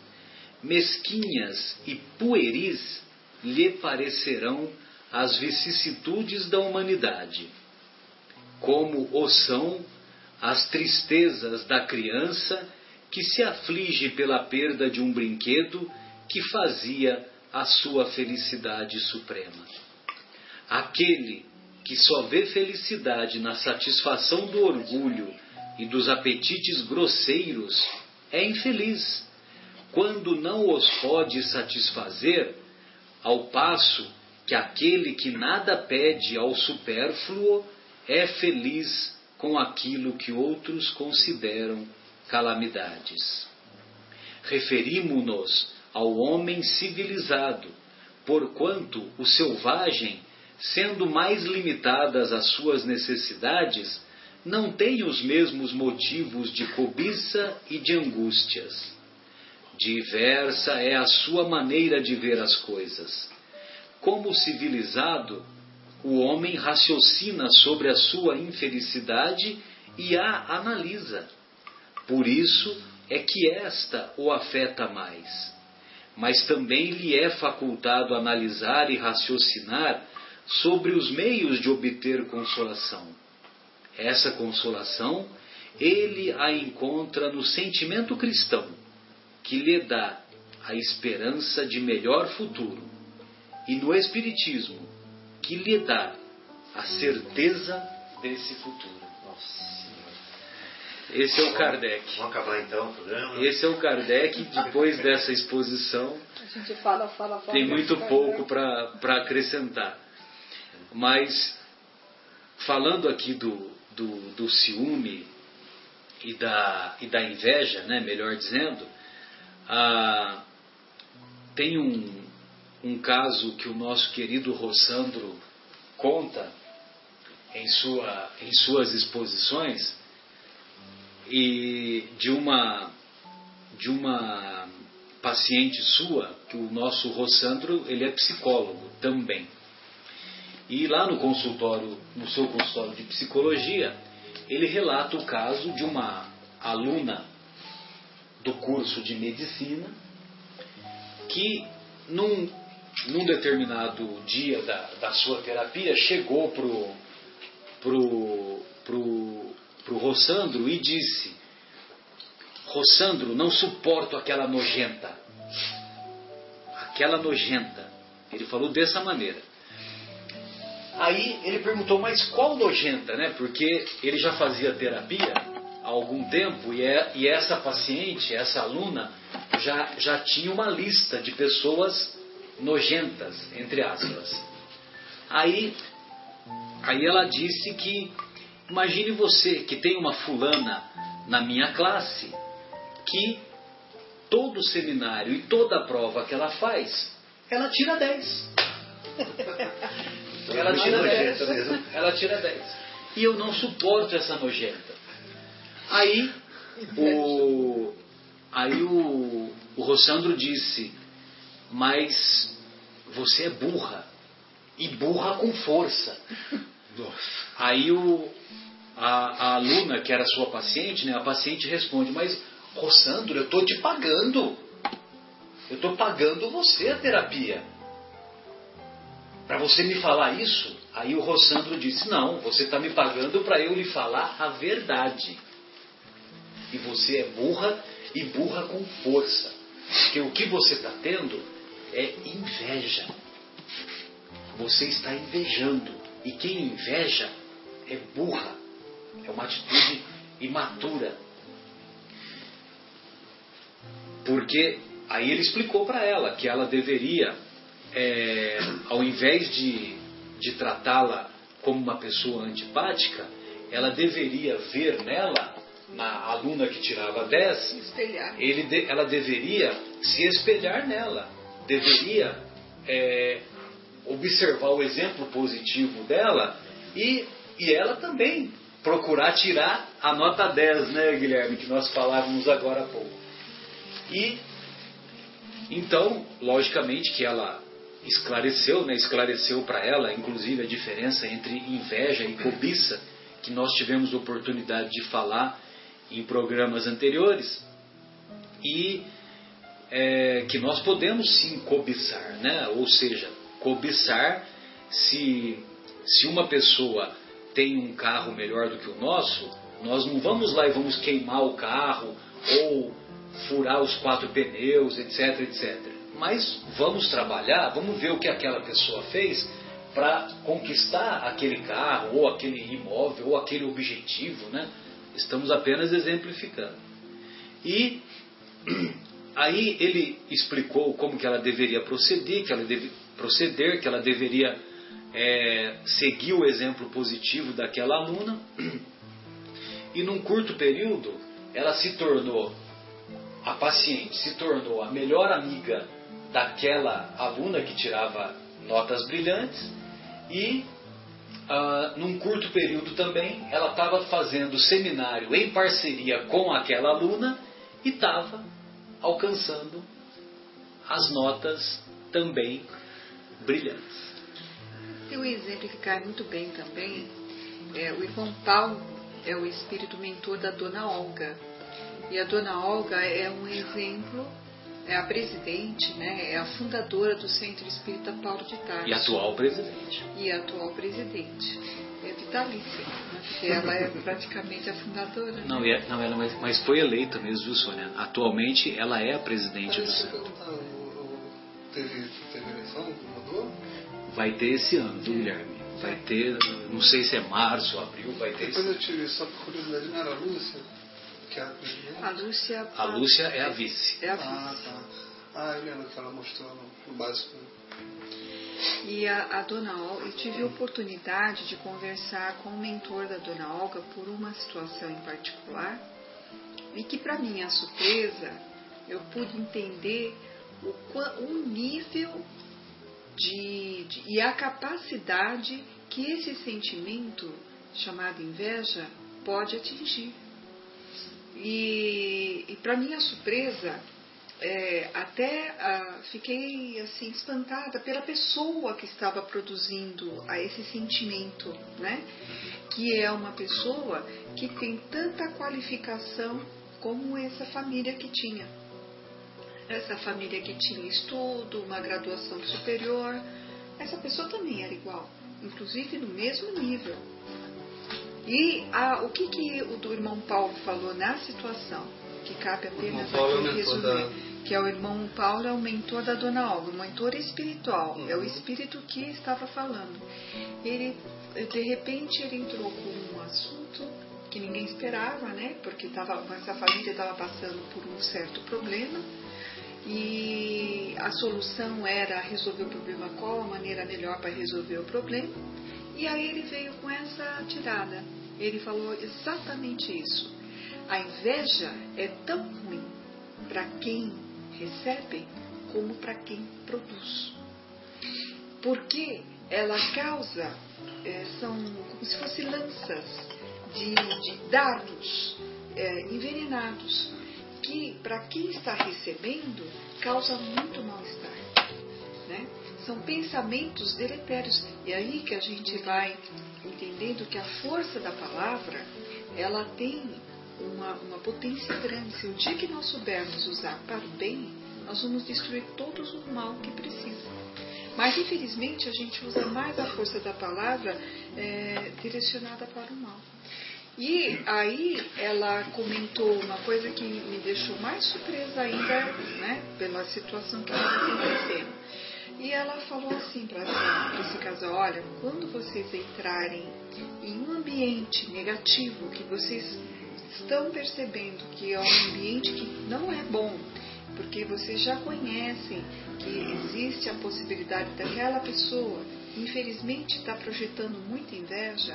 mesquinhas e pueris lhe parecerão as vicissitudes da humanidade, como o são as tristezas da criança que se aflige pela perda de um brinquedo que fazia a sua felicidade suprema. Aquele que só vê felicidade na satisfação do orgulho e dos apetites grosseiros é infeliz, quando não os pode satisfazer, ao passo que aquele que nada pede ao supérfluo é feliz com aquilo que outros consideram calamidades. referimo-nos ao homem civilizado, porquanto o selvagem, sendo mais limitadas as suas necessidades, não tem os mesmos motivos de cobiça e de angústias. Diversa é a sua maneira de ver as coisas. Como civilizado, o homem raciocina sobre a sua infelicidade e a analisa. Por isso é que esta o afeta mais. Mas também lhe é facultado analisar e raciocinar sobre os meios de obter consolação. Essa consolação ele a encontra no sentimento cristão, que lhe dá a esperança de melhor futuro, e no Espiritismo, que lhe dá a certeza desse futuro. Esse é o Kardec. Vamos acabar então o programa? Esse é o Kardec, depois dessa exposição. A gente fala, fala, fala. Tem muito pouco para acrescentar. Mas, falando aqui do, do, do ciúme e da, e da inveja, né, melhor dizendo, ah, tem um, um caso que o nosso querido Rossandro conta em, sua, em suas exposições e de uma de uma paciente sua, que o nosso Rossandro, ele é psicólogo também. E lá no consultório, no seu consultório de psicologia, ele relata o caso de uma aluna do curso de medicina que num, num determinado dia da, da sua terapia chegou pro pro, pro, pro Rossandro e disse Rossandro, não suporto aquela nojenta. Aquela nojenta. Ele falou dessa maneira. Aí ele perguntou, mas qual nojenta, né? Porque ele já fazia terapia há algum tempo e, é, e essa paciente, essa aluna, já, já tinha uma lista de pessoas nojentas, entre aspas. Aí, aí ela disse que, imagine você que tem uma fulana na minha classe que todo seminário e toda prova que ela faz, ela tira 10. ela tira 10. Ela tira 10. E eu não suporto essa nojenta. Aí o, aí o, o Rossandro disse, mas você é burra. E burra com força. Aí o, a, a, aluna, que era sua paciente, né, a paciente responde, mas Rossandro, eu estou te pagando. Eu estou pagando você a terapia. Para você me falar isso, aí o Rossandro disse: Não, você está me pagando para eu lhe falar a verdade. E você é burra e burra com força. Porque o que você está tendo é inveja. Você está invejando. E quem inveja é burra. É uma atitude imatura. Porque aí ele explicou para ela que ela deveria, é, ao invés de, de tratá-la como uma pessoa antipática, ela deveria ver nela, na aluna que tirava 10, ele de, ela deveria se espelhar nela, deveria é, observar o exemplo positivo dela e, e ela também procurar tirar a nota 10, né, Guilherme, que nós falávamos agora há pouco. E então, logicamente que ela esclareceu, né, esclareceu para ela, inclusive, a diferença entre inveja e cobiça, que nós tivemos oportunidade de falar em programas anteriores, e é, que nós podemos sim cobiçar, né? ou seja, cobiçar se, se uma pessoa tem um carro melhor do que o nosso, nós não vamos lá e vamos queimar o carro ou furar os quatro pneus, etc, etc. Mas vamos trabalhar, vamos ver o que aquela pessoa fez para conquistar aquele carro, ou aquele imóvel, ou aquele objetivo, né? Estamos apenas exemplificando. E aí ele explicou como que ela deveria proceder, que ela deve proceder, que ela deveria é, seguir o exemplo positivo daquela aluna. E num curto período, ela se tornou a paciente se tornou a melhor amiga daquela aluna que tirava notas brilhantes e uh, num curto período também ela estava fazendo seminário em parceria com aquela aluna e estava alcançando as notas também brilhantes. Um exemplo que cai muito bem também. É, o irmão Paulo é o espírito mentor da dona Olga. E a dona Olga é um exemplo é a presidente, né, é a fundadora do Centro Espírita Paulo de Tarso. E atual presidente. E atual presidente. É vitalícia, né, porque ela é praticamente a fundadora. Né? Não, é, não ela, mas, mas foi eleita mesmo, viu, Sônia? Atualmente ela é a presidente do Centro. Teve, teve eleição? Mudou? Vai ter esse ano, viu, Guilherme? Vai ter, não sei se é março, abril, vai ter Depois eu tive, só por curiosidade, não era Lúcia? Que é a, a Lúcia. A Lúcia é a vice. É a vice. Ah, tá. Ah, eu lembro que ela mostrou no, no básico. E a, a dona Olga, eu tive a oportunidade de conversar com o mentor da dona Olga por uma situação em particular, e que, para minha surpresa, eu pude entender o, o nível de, de, e a capacidade que esse sentimento chamado inveja pode atingir. E, e para minha surpresa, é, até ah, fiquei assim espantada pela pessoa que estava produzindo a esse sentimento, né? Que é uma pessoa que tem tanta qualificação como essa família que tinha. Essa família que tinha estudo, uma graduação superior, essa pessoa também era igual, inclusive no mesmo nível. E a, o que, que o do irmão Paulo falou na situação, que cabe apenas aqui é resumir, da... que é o irmão Paulo é o mentor da Dona Olga, o mentor espiritual, uhum. é o espírito que estava falando. Ele, de repente, ele entrou com um assunto que ninguém esperava, né? Porque tava, essa família estava passando por um certo problema e a solução era resolver o problema qual a maneira melhor para resolver o problema. E aí ele veio com essa tirada. Ele falou exatamente isso. A inveja é tão ruim para quem recebe como para quem produz. Porque ela causa, é, são como se fossem lanças de, de dardos é, envenenados, que para quem está recebendo causa muito mal-estar. Né? São pensamentos deletérios. E aí que a gente vai entendendo que a força da palavra ela tem uma, uma potência grande. Se o dia que nós soubermos usar para o bem, nós vamos destruir todos o mal que precisa. Mas infelizmente a gente usa mais a força da palavra é, direcionada para o mal. E aí ela comentou uma coisa que me deixou mais surpresa ainda, né, pela situação que estava acontecendo. E ela falou assim para esse casal: olha, quando vocês entrarem em um ambiente negativo, que vocês estão percebendo que é um ambiente que não é bom, porque vocês já conhecem que existe a possibilidade daquela pessoa, infelizmente, estar tá projetando muita inveja,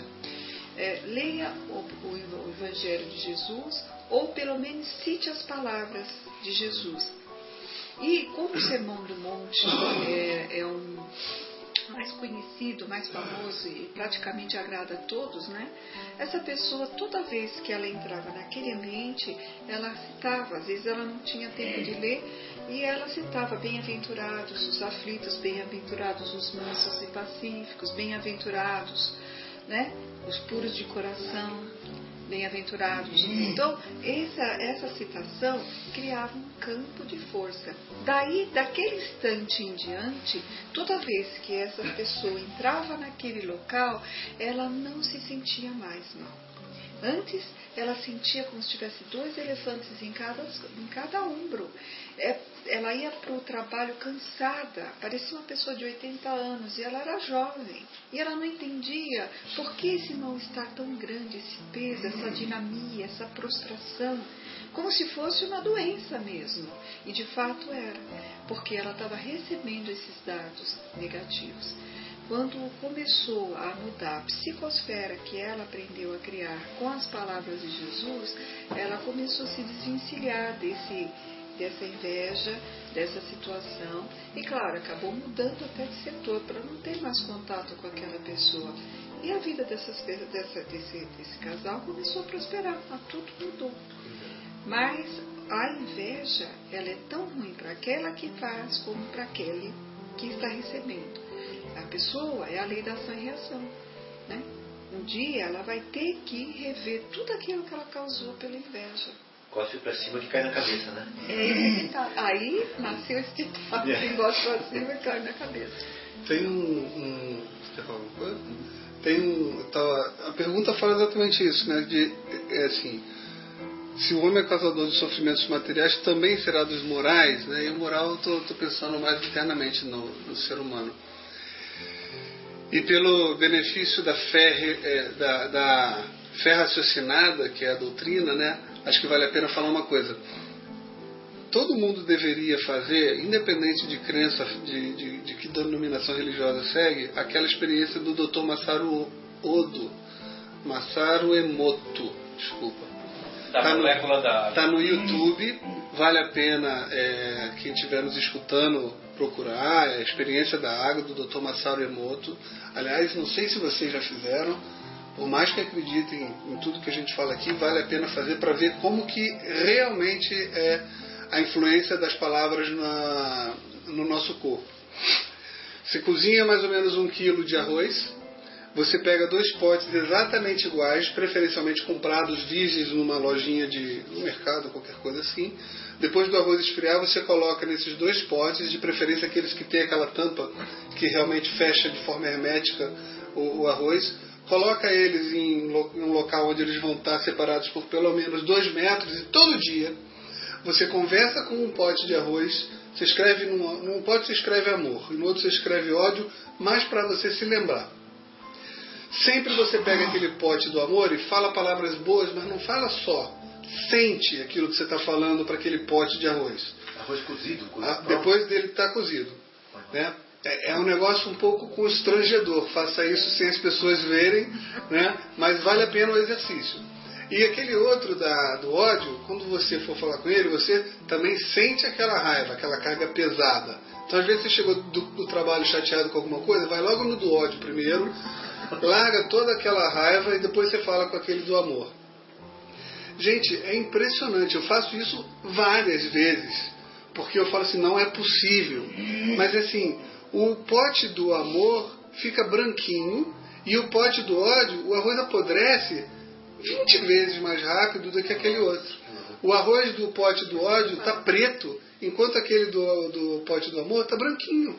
é, leia o, o, o Evangelho de Jesus ou pelo menos cite as palavras de Jesus e como o Sermão do Monte é, é um mais conhecido, mais famoso e praticamente agrada a todos, né? Essa pessoa, toda vez que ela entrava naquele ambiente, ela citava, às vezes ela não tinha tempo de ler, e ela citava bem-aventurados os aflitos, bem-aventurados os mansos e pacíficos, bem-aventurados, né? Os puros de coração, bem-aventurados. Então, essa, essa citação criava um campo de força. Daí, daquele instante em diante, toda vez que essa pessoa entrava naquele local, ela não se sentia mais mal. Antes, ela sentia como se tivesse dois elefantes em cada, em cada ombro. É, ela ia para o trabalho cansada, parecia uma pessoa de 80 anos, e ela era jovem. E ela não entendia por que esse mal-estar tão grande, esse peso, essa dinamia, essa prostração, como se fosse uma doença mesmo. E de fato era, porque ela estava recebendo esses dados negativos. Quando começou a mudar a psicosfera que ela aprendeu a criar com as palavras de Jesus, ela começou a se desvencilhar desse, dessa inveja, dessa situação. E claro, acabou mudando até de setor para não ter mais contato com aquela pessoa. E a vida dessas, dessa, desse, desse casal começou a prosperar, tudo mudou. Mas a inveja, ela é tão ruim para aquela que faz como para aquele que está recebendo. A pessoa é a lei da ação e reação. Né? Um dia ela vai ter que rever tudo aquilo que ela causou pela inveja. Cospe para cima que cai na cabeça, né? É tá. Aí nasceu esse ditado, yeah. quem gosta para cima cai na cabeça. Tem um. um você fala alguma coisa? Tem um. Tá, a pergunta fala exatamente isso, né? De, é assim se o homem é causador de sofrimentos materiais, também será dos morais, né? E o moral eu estou pensando mais internamente no, no, ser humano. E pelo benefício da fé, é, da, da fé raciocinada, que é a doutrina, né? Acho que vale a pena falar uma coisa. Todo mundo deveria fazer, independente de crença, de, de, de que denominação religiosa segue, aquela experiência do Dr. Masaru Odo, Masaru Emoto, desculpa da tá molécula no, da Está no YouTube, vale a pena é, quem estiver nos escutando procurar a experiência da água do Dr. Masaru Emoto. Aliás, não sei se vocês já fizeram, por mais que acreditem em tudo que a gente fala aqui, vale a pena fazer para ver como que realmente é a influência das palavras na, no nosso corpo. Você cozinha mais ou menos um quilo de arroz, você pega dois potes exatamente iguais, preferencialmente comprados virgens numa lojinha de no mercado, qualquer coisa assim. Depois do arroz esfriar, você coloca nesses dois potes, de preferência aqueles que tem aquela tampa que realmente fecha de forma hermética o, o arroz. Coloca eles em, em um local onde eles vão estar separados por pelo menos dois metros e todo dia você conversa com um pote de arroz, você escreve num, num pote você escreve amor, e no outro você escreve ódio, mais para você se lembrar. Sempre você pega aquele pote do amor e fala palavras boas, mas não fala só. Sente aquilo que você está falando para aquele pote de arroz. Arroz cozido? cozido ah, depois dele estar tá cozido. Uhum. Né? É, é, um negócio um pouco constrangedor. Faça isso sem as pessoas verem, né? mas vale a pena o exercício. E aquele outro da, do ódio, quando você for falar com ele, você também sente aquela raiva, aquela carga pesada. Então, às vezes, você chegou do, do trabalho chateado com alguma coisa, vai logo no do ódio primeiro, larga toda aquela raiva e depois você fala com aquele do amor. Gente, é impressionante. Eu faço isso várias vezes. Porque eu falo assim, não é possível. Mas assim, o pote do amor fica branquinho e o pote do ódio, o arroz apodrece 20 vezes mais rápido do que aquele outro. O arroz do pote do ódio está preto, enquanto aquele do, do pote do amor está branquinho.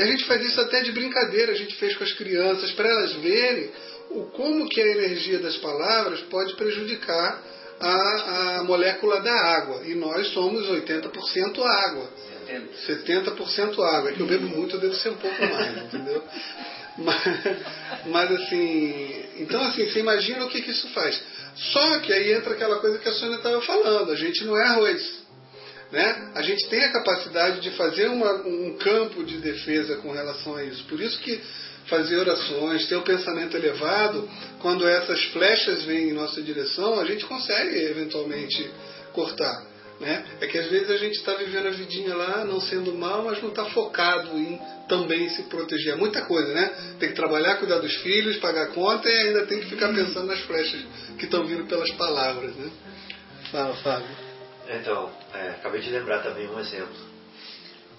E a gente faz isso até de brincadeira, a gente fez com as crianças, para elas verem o como que a energia das palavras pode prejudicar a, a molécula da água. E nós somos 80% água. 70%. 70% água. É que eu bebo muito, eu devo ser um pouco mais, entendeu? Mas, mas assim, então assim, você imagina o que, que isso faz. Só que aí entra aquela coisa que a Sônia estava falando, a gente não é arroz. Né? A gente tem a capacidade de fazer uma, um campo de defesa com relação a isso. Por isso que fazer orações, ter o um pensamento elevado, quando essas flechas vêm em nossa direção, a gente consegue eventualmente cortar. Né? É que às vezes a gente está vivendo a vidinha lá, não sendo mal, mas não está focado em também se proteger. É muita coisa, né? Tem que trabalhar, cuidar dos filhos, pagar conta e ainda tem que ficar pensando nas flechas que estão vindo pelas palavras. Né? Fala, Fábio. Então, é, acabei de lembrar também um exemplo.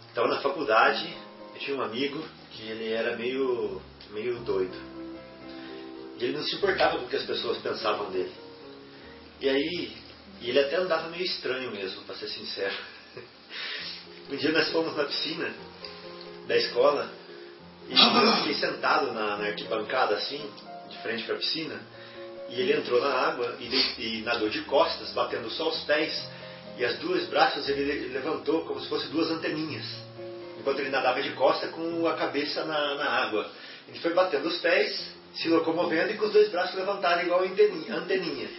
Estava na faculdade, eu tinha um amigo que ele era meio, meio doido. E ele não se importava com o que as pessoas pensavam dele. E aí, e ele até andava meio estranho mesmo, para ser sincero. Um dia nós fomos na piscina da escola e eu fiquei sentado na, na arquibancada assim, de frente para a piscina, e ele entrou na água e, e nadou de costas, batendo só os pés e as duas braços ele levantou como se fossem duas anteninhas, enquanto ele nadava de costa com a cabeça na, na água. Ele foi batendo os pés, se locomovendo e com os dois braços levantados igual anteninha. anteninha.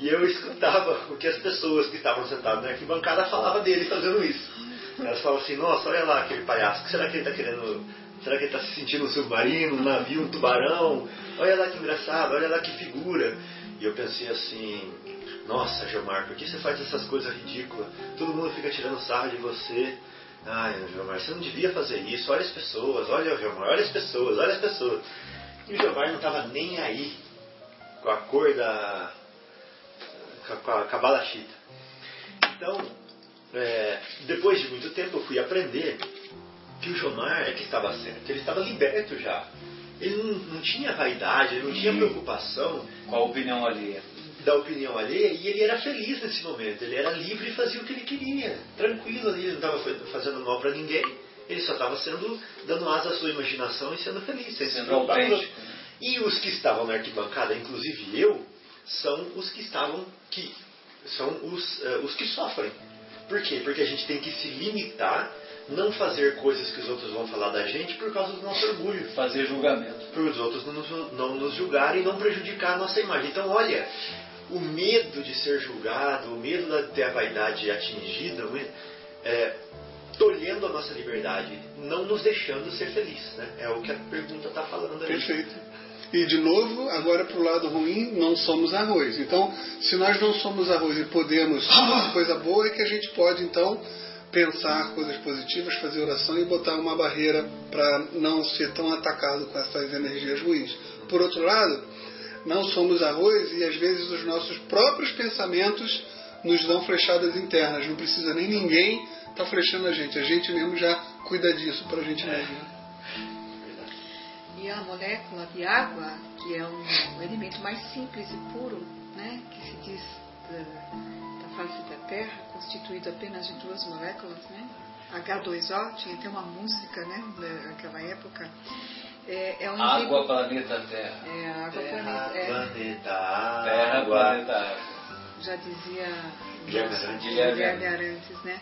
E eu escutava o que as pessoas que estavam sentadas na arquibancada falavam dele fazendo isso. Elas falavam assim, nossa, olha lá aquele palhaço, será que ele está querendo Será que ele está se sentindo um submarino, um navio, um tubarão? Olha lá que engraçado, olha lá que figura. E eu pensei assim, nossa, Gilmar, por que você faz essas coisas ridículas? Todo mundo fica tirando sarro de você. Ai, Gilmar, você não devia fazer isso. Olha as pessoas, olha, Gilmar, olha as pessoas, olha as pessoas. E o Gilmar não estava nem aí com a cor da. com a, balachita. Então, é, depois de muito tempo, eu fui aprender que o Jomar é que estava certo. Ele estava liberto já. Ele não, não tinha vaidade, ele não tinha preocupação. Com a opinião alheia. Da opinião alheia, e ele era feliz nesse momento. Ele era livre e fazia o que ele queria. Tranquilo ali, ele não estava fazendo mal para ninguém. Ele só estava sendo dando asa à sua imaginação e sendo feliz, sem sendo autêntico. E os que estavam na arquibancada, inclusive eu, são os que estavam que são os, uh, os que sofrem. Por quê? Porque a gente tem que se limitar não fazer coisas que os outros vão falar da gente por causa do nosso orgulho. Fazer julgamento. Para os outros não nos, não nos julgarem e não prejudicar a nossa imagem. Então, olha, o medo de ser julgado, o medo de ter a vaidade atingida, é, tolhendo a nossa liberdade, não nos deixando ser felizes. Né? É o que a pergunta está falando ali. Perfeito. E de novo, agora para o lado ruim, não somos arroz. Então, se nós não somos arroz e podemos fazer coisa boa, é que a gente pode então pensar coisas positivas, fazer oração e botar uma barreira para não ser tão atacado com essas energias ruins. Por outro lado, não somos arroz e às vezes os nossos próprios pensamentos nos dão flechadas internas. Não precisa nem ninguém estar tá flechando a gente. A gente mesmo já cuida disso para a gente mesmo. E a molécula de água, que é um elemento mais simples e puro, né, que se diz da, da face da Terra, constituído apenas de duas moléculas, né? H2O, tinha até uma música, né, daquela época. É, é um água, planeta Terra. É, água, terra, planeta, é, planeta, água. Terra, planeta, água. Já dizia Guilherme Arantes, né?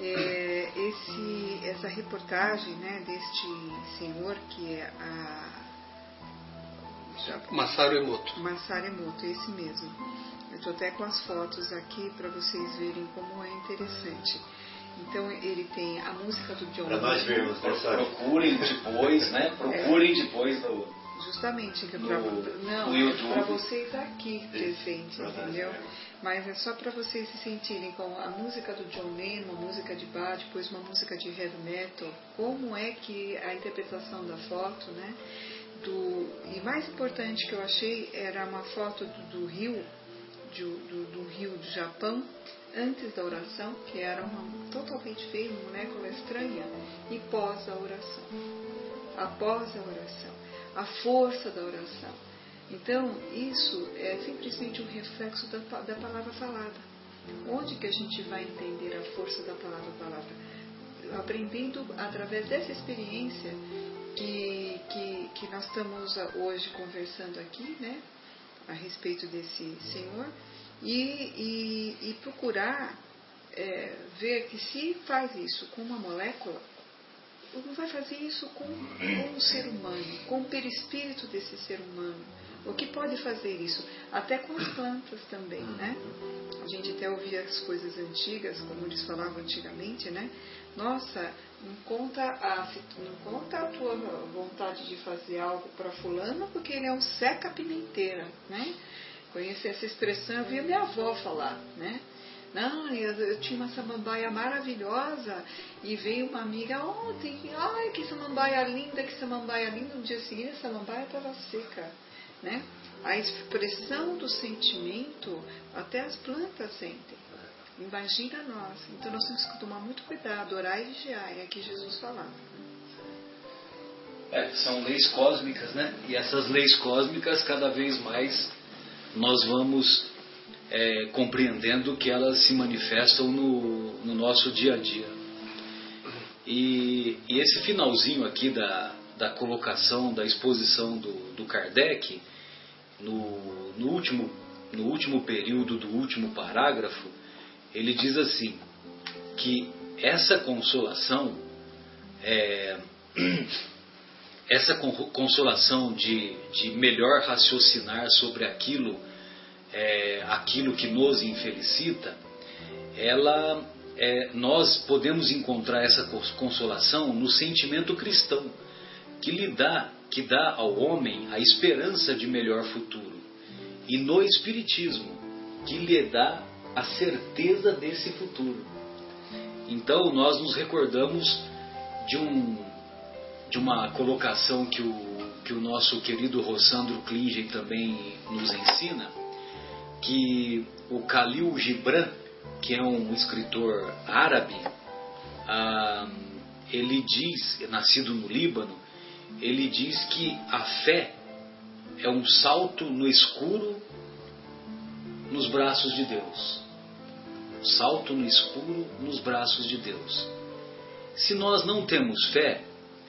É, esse, essa reportagem né, deste senhor que é a Masaru Emoto. Masaru Emoto, esse mesmo. Eu estou até com as fotos aqui para vocês verem como é interessante. Então ele tem a música do John Para nós vermos, né, Procurem depois, né? Procurem é. depois no. Justamente, que no, pra, não, é para vocês aqui presentes, entendeu? Mas é só para vocês se sentirem com a música do John Lennon, uma música de bar, depois uma música de heavy metal, como é que a interpretação da foto, né? Do, e mais importante que eu achei era uma foto do, do rio do, do, rio do Japão antes da oração, que era uma, totalmente feia, uma molécula estranha, e pós a oração. Após a oração. A força da oração. Então, isso é simplesmente um reflexo da, da palavra falada. Onde que a gente vai entender a força da palavra falada? Aprendendo através dessa experiência que, que, que nós estamos hoje conversando aqui, né? A respeito desse Senhor e, e, e procurar é, ver que se faz isso com uma molécula, não vai fazer isso com, com o ser humano, com o perispírito desse ser humano. O que pode fazer isso? Até com as plantas também, né? A gente até ouvia as coisas antigas, como eles falavam antigamente, né? Nossa, não conta a, não conta a tua vontade de fazer algo para fulano, porque ele é um seca pimenteira, né? Conheci essa expressão, eu vi a minha avó falar, né? Não, eu, eu, tinha uma samambaia maravilhosa e veio uma amiga ontem, ai que samambaia linda, que samambaia linda. No dia seguinte a samambaia estava seca, né? A expressão do sentimento até as plantas sentem. Imagina nós. Então nós temos que tomar muito cuidado, orar e vigiar. É aqui Jesus falava. É, são leis cósmicas, né? E essas leis cósmicas, cada vez mais, nós vamos é, compreendendo que elas se manifestam no, no nosso dia a dia. E, e, esse finalzinho aqui da, da colocação, da exposição do, do Kardec, no, no, último, no último período do último parágrafo, ele diz assim: que essa consolação, é, essa consolação de, de melhor raciocinar sobre aquilo, é, aquilo que nos infelicita, ela, é, nós podemos encontrar essa consolação no sentimento cristão. que lhe dá, que dá ao homem a esperança de melhor futuro, e no Espiritismo, que lhe dá a certeza desse futuro. Então nós nos recordamos de um de uma colocação que o que o nosso querido Rossandro Klingen também nos ensina, que o Khalil Gibran, que é um escritor árabe, ah, ele diz, nascido no Líbano, ele diz que a fé é um salto no escuro nos braços de Deus. Um salto no escuro nos braços de Deus. Se nós não temos fé,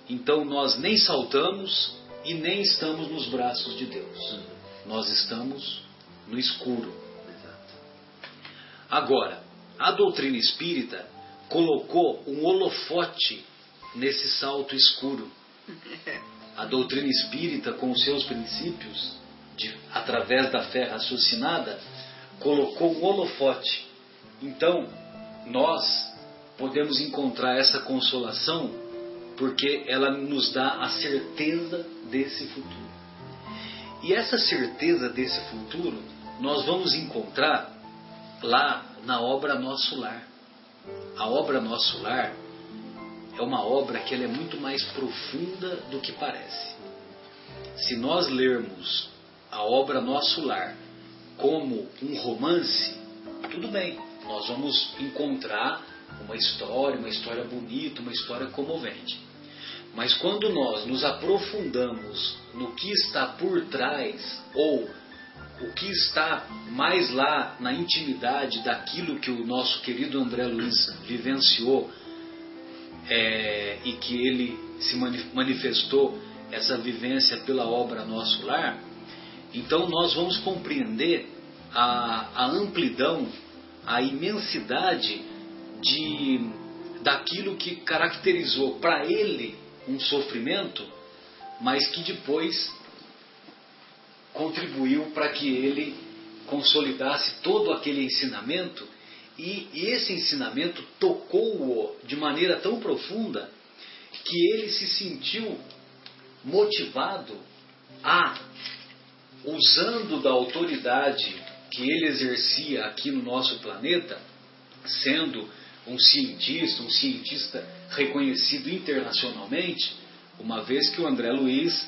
então nós nem saltamos e nem estamos nos braços de Deus. Nós estamos no escuro. Agora, a doutrina espírita colocou um holofote nesse salto escuro. A doutrina espírita, com os seus princípios, de, através da fé raciocinada, colocou um holofote. Então, nós podemos encontrar essa consolação porque ela nos dá a certeza desse futuro. E essa certeza desse futuro nós vamos encontrar lá na obra Nosso Lar. A obra Nosso Lar é uma obra que ela é muito mais profunda do que parece. Se nós lermos a obra Nosso Lar como um romance, tudo bem, nós vamos encontrar uma história, uma história bonita, uma história comovente. Mas quando nós nos aprofundamos no que está por trás ou o que está mais lá na intimidade daquilo que o nosso querido André Luiz vivenciou é, e que ele se manifestou essa vivência pela obra Nosso Lar, então nós vamos compreender a, a amplidão, a imensidade de daquilo que caracterizou para ele um sofrimento, mas que depois contribuiu para que ele consolidasse todo aquele ensinamento e esse ensinamento tocou-o de maneira tão profunda que ele se sentiu motivado a, usando da autoridade que ele exercia aqui no nosso planeta, sendo um cientista, um cientista reconhecido internacionalmente, uma vez que o André Luiz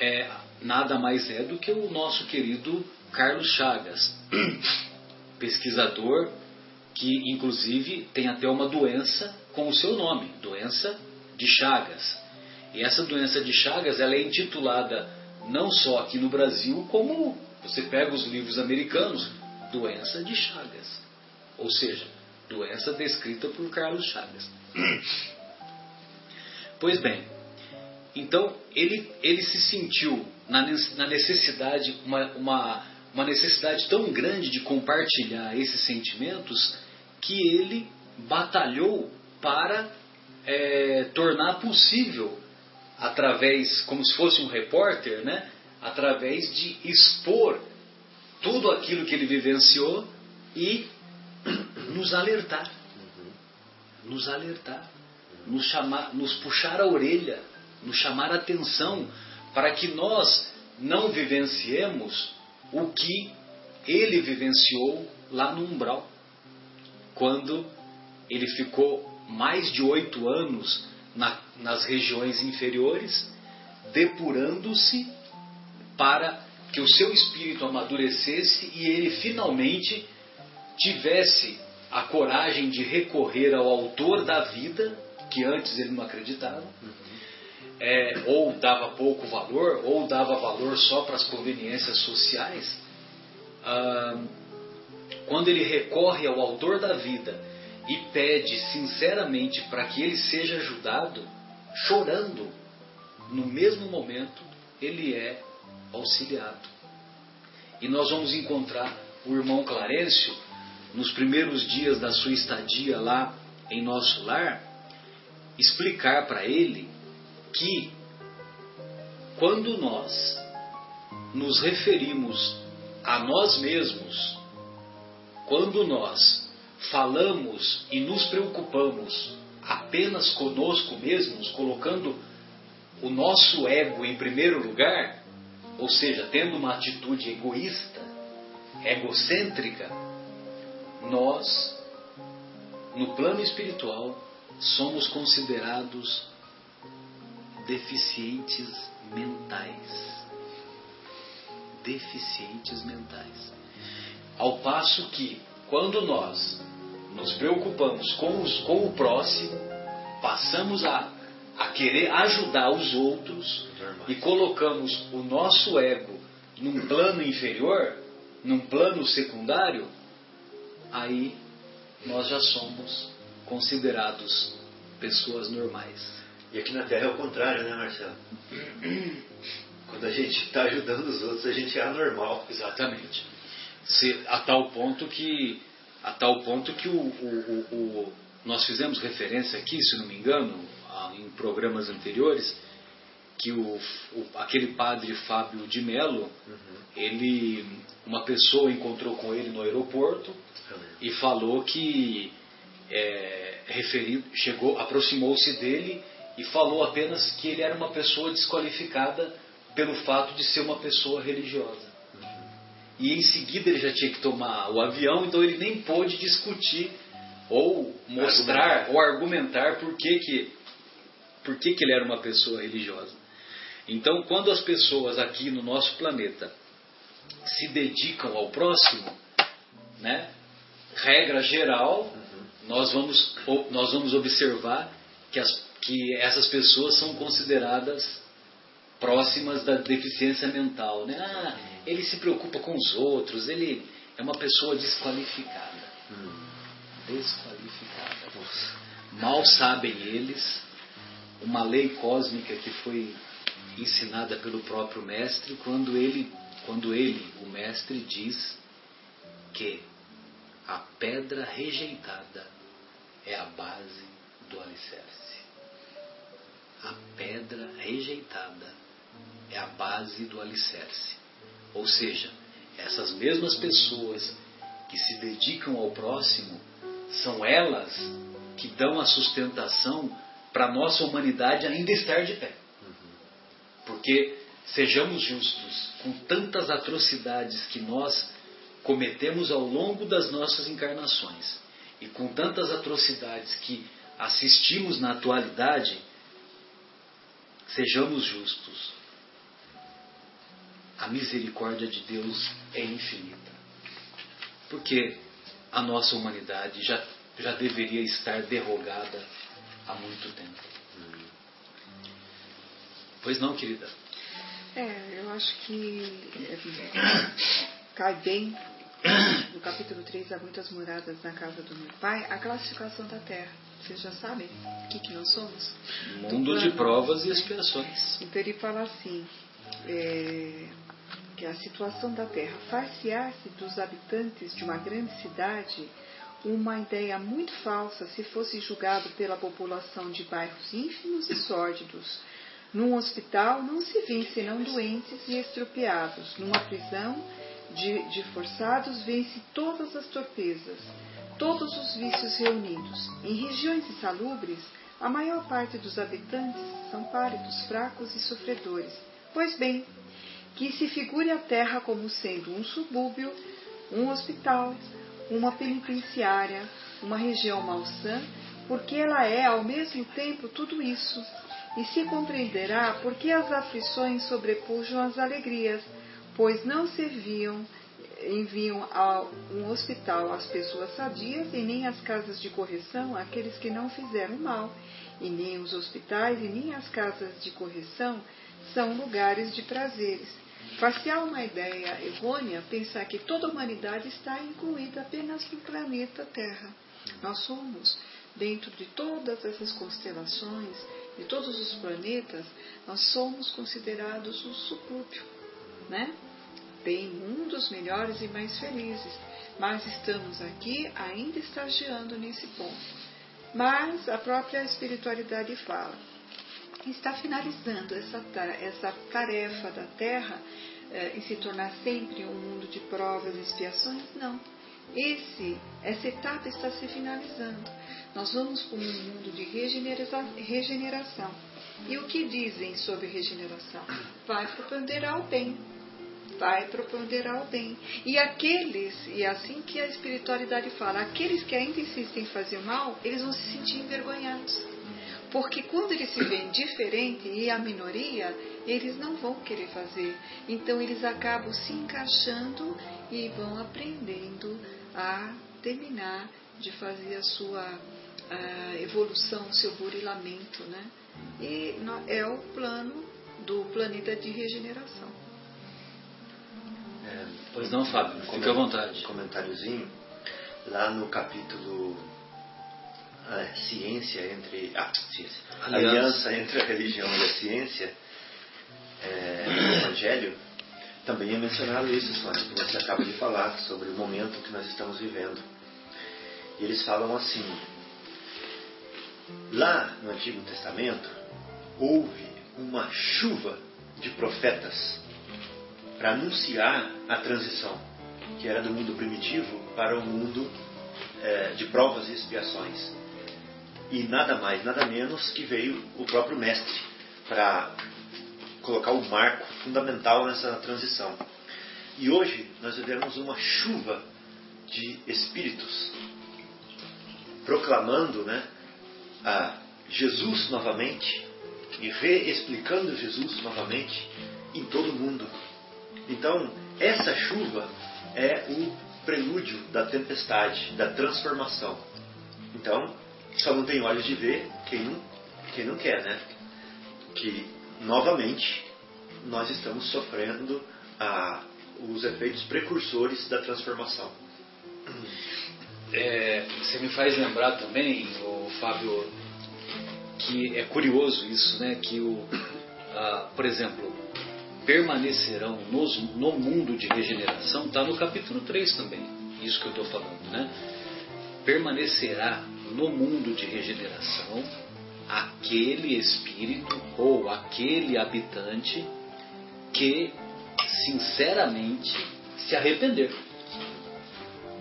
é nada mais é do que o nosso querido Carlos Chagas, pesquisador que inclusive tem até uma doença com o seu nome, doença de Chagas. E essa doença de Chagas ela é intitulada não só aqui no Brasil, como você pega os livros americanos, doença de Chagas. Ou seja, doença descrita por Carlos Chagas. Pois bem, então ele, ele se sentiu na, na necessidade, uma, uma, uma necessidade tão grande de compartilhar esses sentimentos que ele batalhou para é, tornar possível, através, como se fosse um repórter, né, através de expor tudo aquilo que ele vivenciou e nos alertar, nos alertar, nos chamar, nos puxar a orelha, nos chamar a atenção para que nós não vivenciemos o que ele vivenciou lá no umbral quando ele ficou mais de oito anos na, nas regiões inferiores, depurando-se para que o seu espírito amadurecesse e ele finalmente tivesse a coragem de recorrer ao autor da vida, que antes ele não acreditava, é, ou dava pouco valor, ou dava valor só para as conveniências sociais. Ah, quando ele recorre ao autor da vida e pede sinceramente para que ele seja ajudado, chorando, no mesmo momento ele é auxiliado. E nós vamos encontrar o irmão Clarencio nos primeiros dias da sua estadia lá em nosso lar, explicar para ele que quando nós nos referimos a nós mesmos quando nós falamos e nos preocupamos apenas conosco mesmos, colocando o nosso ego em primeiro lugar, ou seja, tendo uma atitude egoísta, egocêntrica, nós, no plano espiritual, somos considerados deficientes mentais. Deficientes mentais. Ao passo que, quando nós nos preocupamos com, os, com o próximo, passamos a, a querer ajudar os outros e colocamos o nosso ego num plano inferior, num plano secundário, aí nós já somos considerados pessoas normais. E aqui na Terra é o contrário, né, Marcelo? Quando a gente está ajudando os outros, a gente é anormal. Exatamente. Se, a tal ponto que a tal ponto que o, o, o, nós fizemos referência aqui, se não me engano, em programas anteriores, que o, aquele padre Fábio de Mello, uhum. ele, uma pessoa encontrou com ele no aeroporto uhum. e falou que é, referido, chegou, aproximou-se dele e falou apenas que ele era uma pessoa desqualificada pelo fato de ser uma pessoa religiosa. E em seguida ele já tinha que tomar o avião, então ele nem pôde discutir ou mostrar argumentar. ou argumentar por que, que, por que, que ele era uma pessoa religiosa. Então, quando as pessoas aqui no nosso planeta se dedicam ao próximo, né, regra geral, uhum. nós, vamos, nós vamos observar que as que essas pessoas são consideradas próximas da deficiência mental. Né? Ah, ele se preocupa com os outros, ele é uma pessoa desqualificada. Hum. Desqualificada. Mal sabem eles uma lei cósmica que foi ensinada pelo próprio mestre quando ele, quando ele, o mestre, diz que a pedra rejeitada é a base do alicerce a pedra rejeitada é a base do alicerce. Ou seja, essas mesmas pessoas que se dedicam ao próximo são elas que dão a sustentação para a nossa humanidade ainda estar de pé. Porque, sejamos justos, com tantas atrocidades que nós cometemos ao longo das nossas encarnações e com tantas atrocidades que assistimos na atualidade, Sejamos justos. A misericórdia de Deus é infinita. Porque a nossa humanidade já, já deveria estar derrogada há muito tempo. Pois não, querida? É, eu acho que cai bem no capítulo 3 há muitas moradas na casa do meu pai, a classificação da terra. Vocês já sabem o que, que nós somos? Mundo de provas e expiações. Então ele fala assim, é, que a situação da terra far-se-á-se dos habitantes de uma grande cidade uma ideia muito falsa se fosse julgado pela população de bairros ínfimos e sórdidos. Num hospital não se vêem senão doentes e estropiados. Numa prisão de, de forçados vêem-se todas as torpezas todos os vícios reunidos. Em regiões insalubres, a maior parte dos habitantes são pálidos, fracos e sofredores. Pois bem, que se figure a terra como sendo um subúrbio, um hospital, uma penitenciária, uma região malsã, porque ela é ao mesmo tempo tudo isso, e se compreenderá porque as aflições sobrepujam as alegrias, pois não serviam enviam a um hospital as pessoas sadias e nem as casas de correção aqueles que não fizeram mal, e nem os hospitais e nem as casas de correção são lugares de prazeres. Far-se-á uma ideia errônea pensar que toda a humanidade está incluída apenas no planeta Terra. Nós somos, dentro de todas essas constelações, de todos os planetas, nós somos considerados um subúrbio, né? bem mundos melhores e mais felizes, mas estamos aqui ainda estagiando nesse ponto. Mas a própria espiritualidade fala, está finalizando essa, essa tarefa da Terra eh, em se tornar sempre um mundo de provas e expiações? Não. Esse, essa etapa está se finalizando. Nós vamos para um mundo de regeneração. E o que dizem sobre regeneração? Vai preponderar o bem. Vai preponderar o bem. E aqueles, e é assim que a espiritualidade fala, aqueles que ainda insistem em fazer mal, eles vão se sentir envergonhados. Porque quando eles se veem diferente e a minoria, eles não vão querer fazer. Então eles acabam se encaixando e vão aprendendo a terminar de fazer a sua a evolução, o seu burilamento, né? E é o plano do planeta de regeneração. É, pois não, Fábio, fique à vontade. Comentáriozinho, lá no capítulo é, Ciência entre. Ah, ciência. Aliança. Aliança entre a religião e a ciência, é, no Evangelho, também é mencionado isso, Sônia, que você acaba de falar, sobre o momento que nós estamos vivendo. E eles falam assim: lá no Antigo Testamento, houve uma chuva de profetas para anunciar a transição, que era do mundo primitivo para o mundo é, de provas e expiações. E nada mais, nada menos que veio o próprio Mestre para colocar o marco fundamental nessa transição. E hoje nós vivemos uma chuva de espíritos proclamando né, a Jesus novamente e reexplicando Jesus novamente em todo o mundo. Então, essa chuva é o prelúdio da tempestade, da transformação. Então, só não tem olhos de ver quem não, quem não quer, né? Que, novamente, nós estamos sofrendo a, os efeitos precursores da transformação. É, você me faz lembrar também, o Fábio, que é curioso isso, né? Que o, ah, por exemplo, permanecerão nos, no mundo de regeneração, está no capítulo 3 também, isso que eu estou falando, né? Permanecerá no mundo de regeneração aquele espírito ou aquele habitante que sinceramente se arrepender.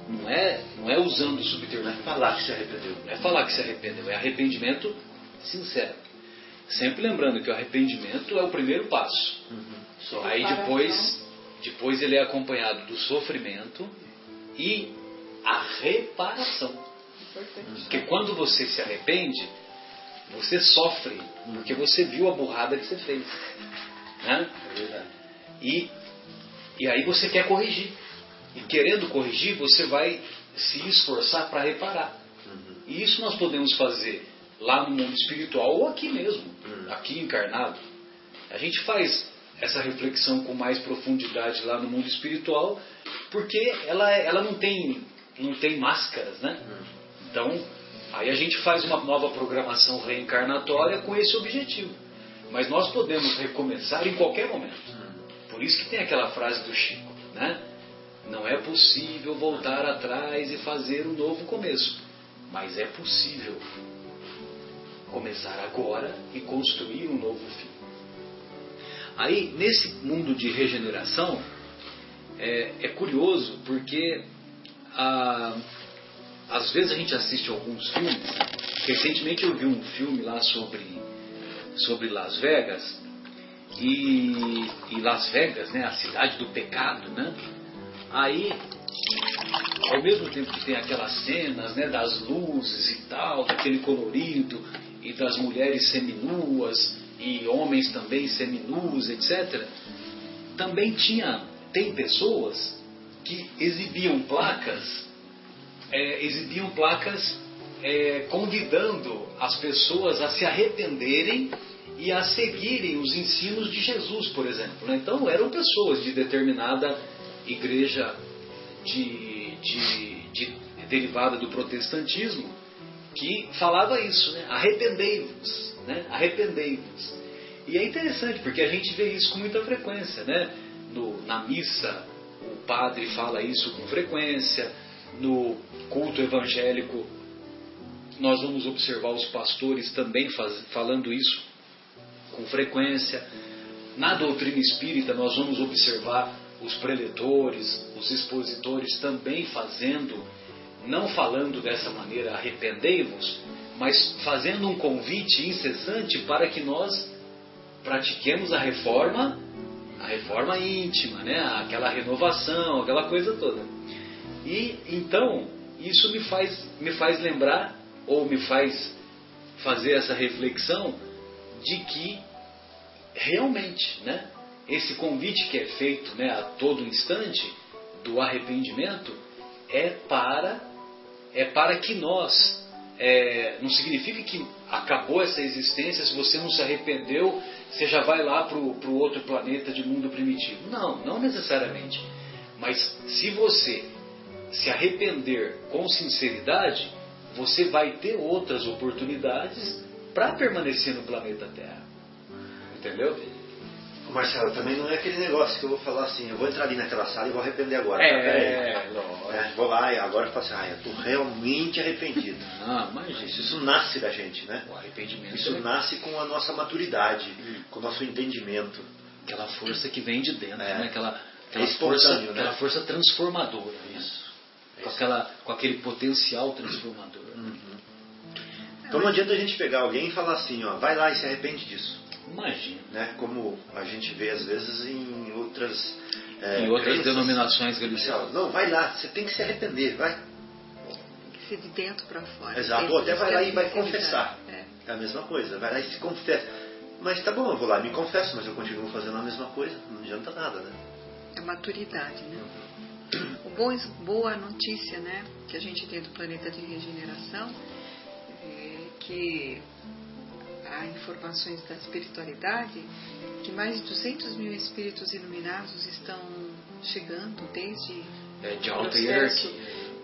Não é, não é usando o subterfúgio. Não é falar que se arrependeu. Não é falar que se arrependeu, é arrependimento sincero. Sempre lembrando que o arrependimento é o primeiro passo. Uhum. Aí depois, depois ele é acompanhado do sofrimento e a reparação. Porque quando você se arrepende, você sofre, porque você viu a burrada que você fez. Né? É verdade. E, e aí você quer corrigir. E querendo corrigir, você vai se esforçar para reparar. Uhum. E isso nós podemos fazer lá no mundo espiritual ou aqui mesmo, uhum. aqui encarnado. A gente faz essa reflexão com mais profundidade lá no mundo espiritual, porque ela, ela não, tem, não tem máscaras, né? Uhum. Então, aí a gente faz uma nova programação reencarnatória com esse objetivo. Mas nós podemos recomeçar em qualquer momento. Por isso que tem aquela frase do Chico, né? Não é possível voltar atrás e fazer um novo começo, mas é possível começar agora e construir um novo fim. Aí, nesse mundo de regeneração, é, é curioso porque ah, às vezes a gente assiste alguns filmes. Recentemente eu vi um filme lá sobre, sobre Las Vegas. E, e Las Vegas, né, a cidade do pecado, né? Aí, ao mesmo tempo que tem aquelas cenas né, das luzes e tal, daquele colorido, e das mulheres seminuas, e homens também seminus, etc., também tinha, tem pessoas que exibiam placas, é, exibiam placas é, convidando as pessoas a se arrependerem e a seguirem os ensinos de Jesus, por exemplo. Né? Então eram pessoas de determinada igreja de, de, de, derivada do protestantismo que falava isso, né? arrependei-vos, né? arrependei-vos. E é interessante porque a gente vê isso com muita frequência, né? No, na missa o padre fala isso com frequência, no culto evangélico nós vamos observar os pastores também faz, falando isso com frequência. Na doutrina espírita nós vamos observar os preletores, os expositores também fazendo, não falando dessa maneira, arrependei-vos, mas fazendo um convite incessante para que nós pratiquemos a reforma, a reforma íntima, né? aquela renovação, aquela coisa toda. E então, isso me faz, me faz lembrar, ou me faz fazer essa reflexão, de que realmente, né? esse convite que é feito né, a todo instante do arrependimento é para é para que nós é, não significa que acabou essa existência se você não se arrependeu você já vai lá para o outro planeta de mundo primitivo não não necessariamente mas se você se arrepender com sinceridade você vai ter outras oportunidades para permanecer no planeta Terra entendeu Marcelo, também não é aquele negócio que eu vou falar assim, eu vou entrar ali naquela sala e vou arrepender agora. É, tá, é vou lá e agora eu falo assim, ah, eu estou realmente arrependido. Ah, mas isso, isso nasce da gente, né? O arrependimento. Isso é... nasce com a nossa maturidade, hum. com o nosso entendimento. Aquela força que vem de dentro, é. né? Aquela, aquela, é força, né? aquela força transformadora. Isso. Com, aquela, com aquele potencial transformador. Uhum. Então não adianta a gente pegar alguém e falar assim, ó, vai lá e se arrepende disso. Imagina. Né? Como a gente vê às vezes em outras. É, em outras crenças. denominações religiosas. Não, vai lá, você tem que se arrepender, vai. Tem que ser de dentro para fora. Exato, ou até vai lá e vai confessar. É. é a mesma coisa, vai lá e se confessa. Mas tá bom, eu vou lá e me confesso, mas eu continuo fazendo a mesma coisa, não adianta nada, né? É maturidade, né? O bom, boa notícia, né, que a gente tem do planeta de regeneração é que há informações da espiritualidade que mais de 200 mil espíritos iluminados estão chegando desde é, de alta hierarquia.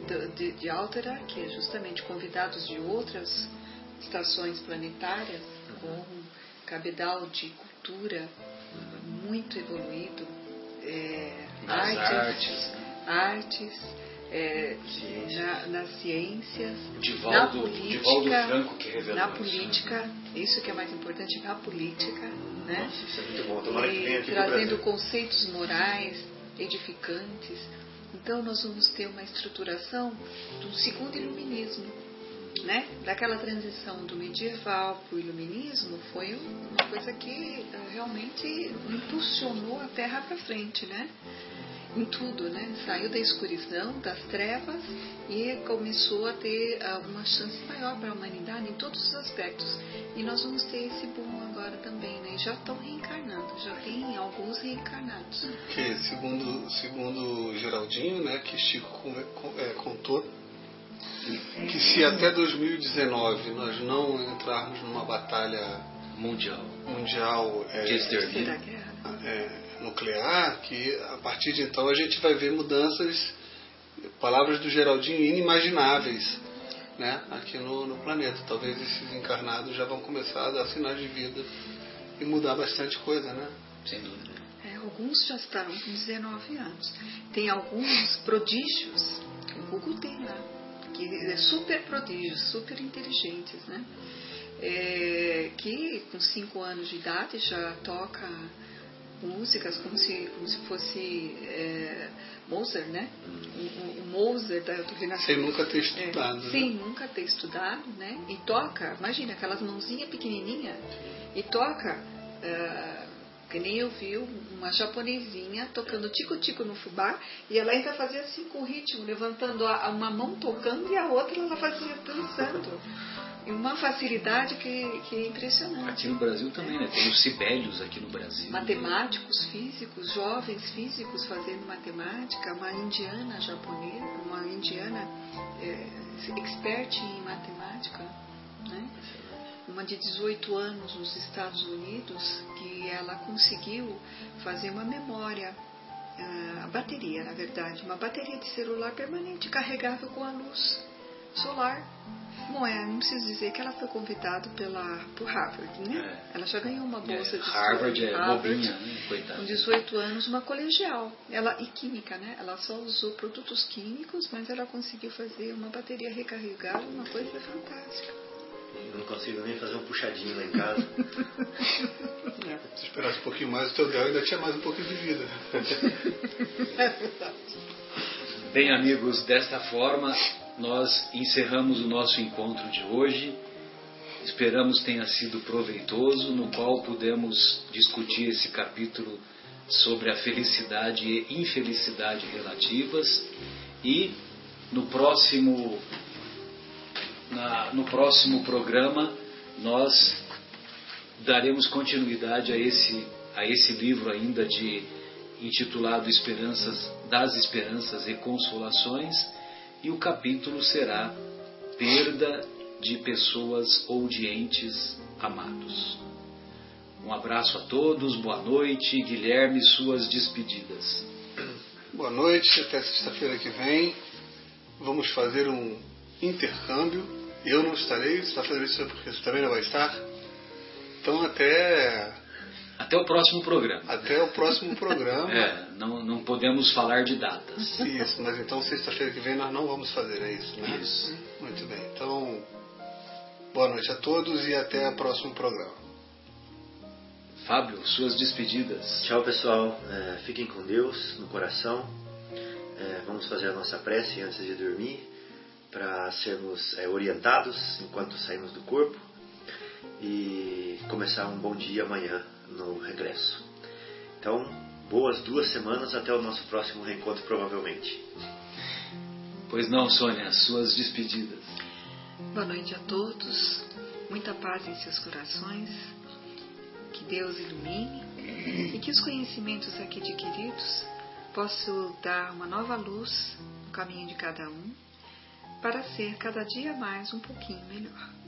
De, de, de alta hierarquia, justamente convidados de outras estações planetárias com cabedal de cultura muito evoluído, é, artes, artes, artes é, na, nas ciências, Divaldo, na política, Franco revelou na política, isso que é mais importante, na política, né? Nossa, é aqui trazendo conceitos morais edificantes. Então nós vamos ter uma estruturação do segundo iluminismo, né? Daquela transição do medieval para o iluminismo foi uma coisa que eh, realmente impulsionou a Terra para frente, né? Em tudo, né? Saiu da escuridão, das trevas e começou a ter uh, uma chance maior para a humanidade em todos os aspectos. E nós vamos ter esse boom agora também, né? já estão reencarnando, já tem alguns reencarnados. Que segundo segundo Geraldinho, né, que Chico é, contou que se até 2019 nós não entrarmos numa batalha mundial, mundial é, terceira guerra. É, nuclear, que a partir de então a gente vai ver mudanças, palavras do Geraldinho, inimagináveis né, aqui no, no planeta. Talvez esses encarnados já vão começar a dar sinais de vida e mudar bastante coisa, né? Sem dúvida. É, alguns já estarão com 19 anos. Tem alguns prodígios, o Google tem lá, que é super prodígios, super inteligentes, né? É, que com 5 anos de idade já toca músicas como se, como se fosse é, Mozart, né? O, o, Mozart da Renascença. Sem nunca ter estudado. É, né? Sem nunca ter estudado, né? E toca, imagina, aquelas mãozinhas pequenininhas, e toca, uh, que nem eu vi uma japonesinha tocando tico-tico no fubá, e ela ainda fazia assim com o ritmo, levantando a, uma mão tocando e a outra ela fazia dançando uma facilidade que, que é impressionante. Aqui no Brasil também, né? Tem os Sibélios aqui no Brasil. Matemáticos, físicos, jovens físicos fazendo matemática, uma indiana japonesa, uma indiana é, expert em matemática, né? uma de 18 anos nos Estados Unidos, que ela conseguiu fazer uma memória, a bateria, na verdade, uma bateria de celular permanente carregável com a luz solar Bom, é, não preciso dizer que ela foi convidada pela, por Harvard, né? É. Ela já ganhou uma bolsa é, de Harvard é Harvard, bobinha, né? Coitada. Com 18 anos, uma colegial. Ela, e química, né? Ela só usou produtos químicos, mas ela conseguiu fazer uma bateria recarregável, uma coisa fantástica. Eu não consigo nem fazer um puxadinho lá em casa. é, se esperasse um pouquinho mais, o teu Del ainda tinha mais um pouquinho de vida. é verdade. Bem, amigos, desta forma nós encerramos o nosso encontro de hoje. Esperamos tenha sido proveitoso, no qual pudemos discutir esse capítulo sobre a felicidade e infelicidade relativas. E no próximo na, no próximo programa nós daremos continuidade a esse a esse livro ainda de intitulado Esperanças das Esperanças e Consolações e o capítulo será Perda de pessoas ou de entes amados. Um abraço a todos, boa noite. Guilherme, suas despedidas. Boa noite, até sexta-feira que vem. Vamos fazer um intercâmbio. Eu não estarei, está fazendo isso porque você também não vai estar. Então até. Até o próximo programa. Até o próximo programa. é, não, não podemos falar de datas. Isso, mas então sexta-feira que vem nós não vamos fazer, é isso, né? Isso. Muito bem. Então, boa noite a todos e até o próximo programa. Fábio, suas despedidas. Tchau, pessoal. É, fiquem com Deus no coração. É, vamos fazer a nossa prece antes de dormir para sermos é, orientados enquanto saímos do corpo e começar um bom dia amanhã no regresso. Então, boas duas semanas até o nosso próximo reencontro, provavelmente. Pois não, Sônia, suas despedidas. Boa noite a todos, muita paz em seus corações, que Deus ilumine e que os conhecimentos aqui adquiridos possam dar uma nova luz no caminho de cada um para ser cada dia mais um pouquinho melhor.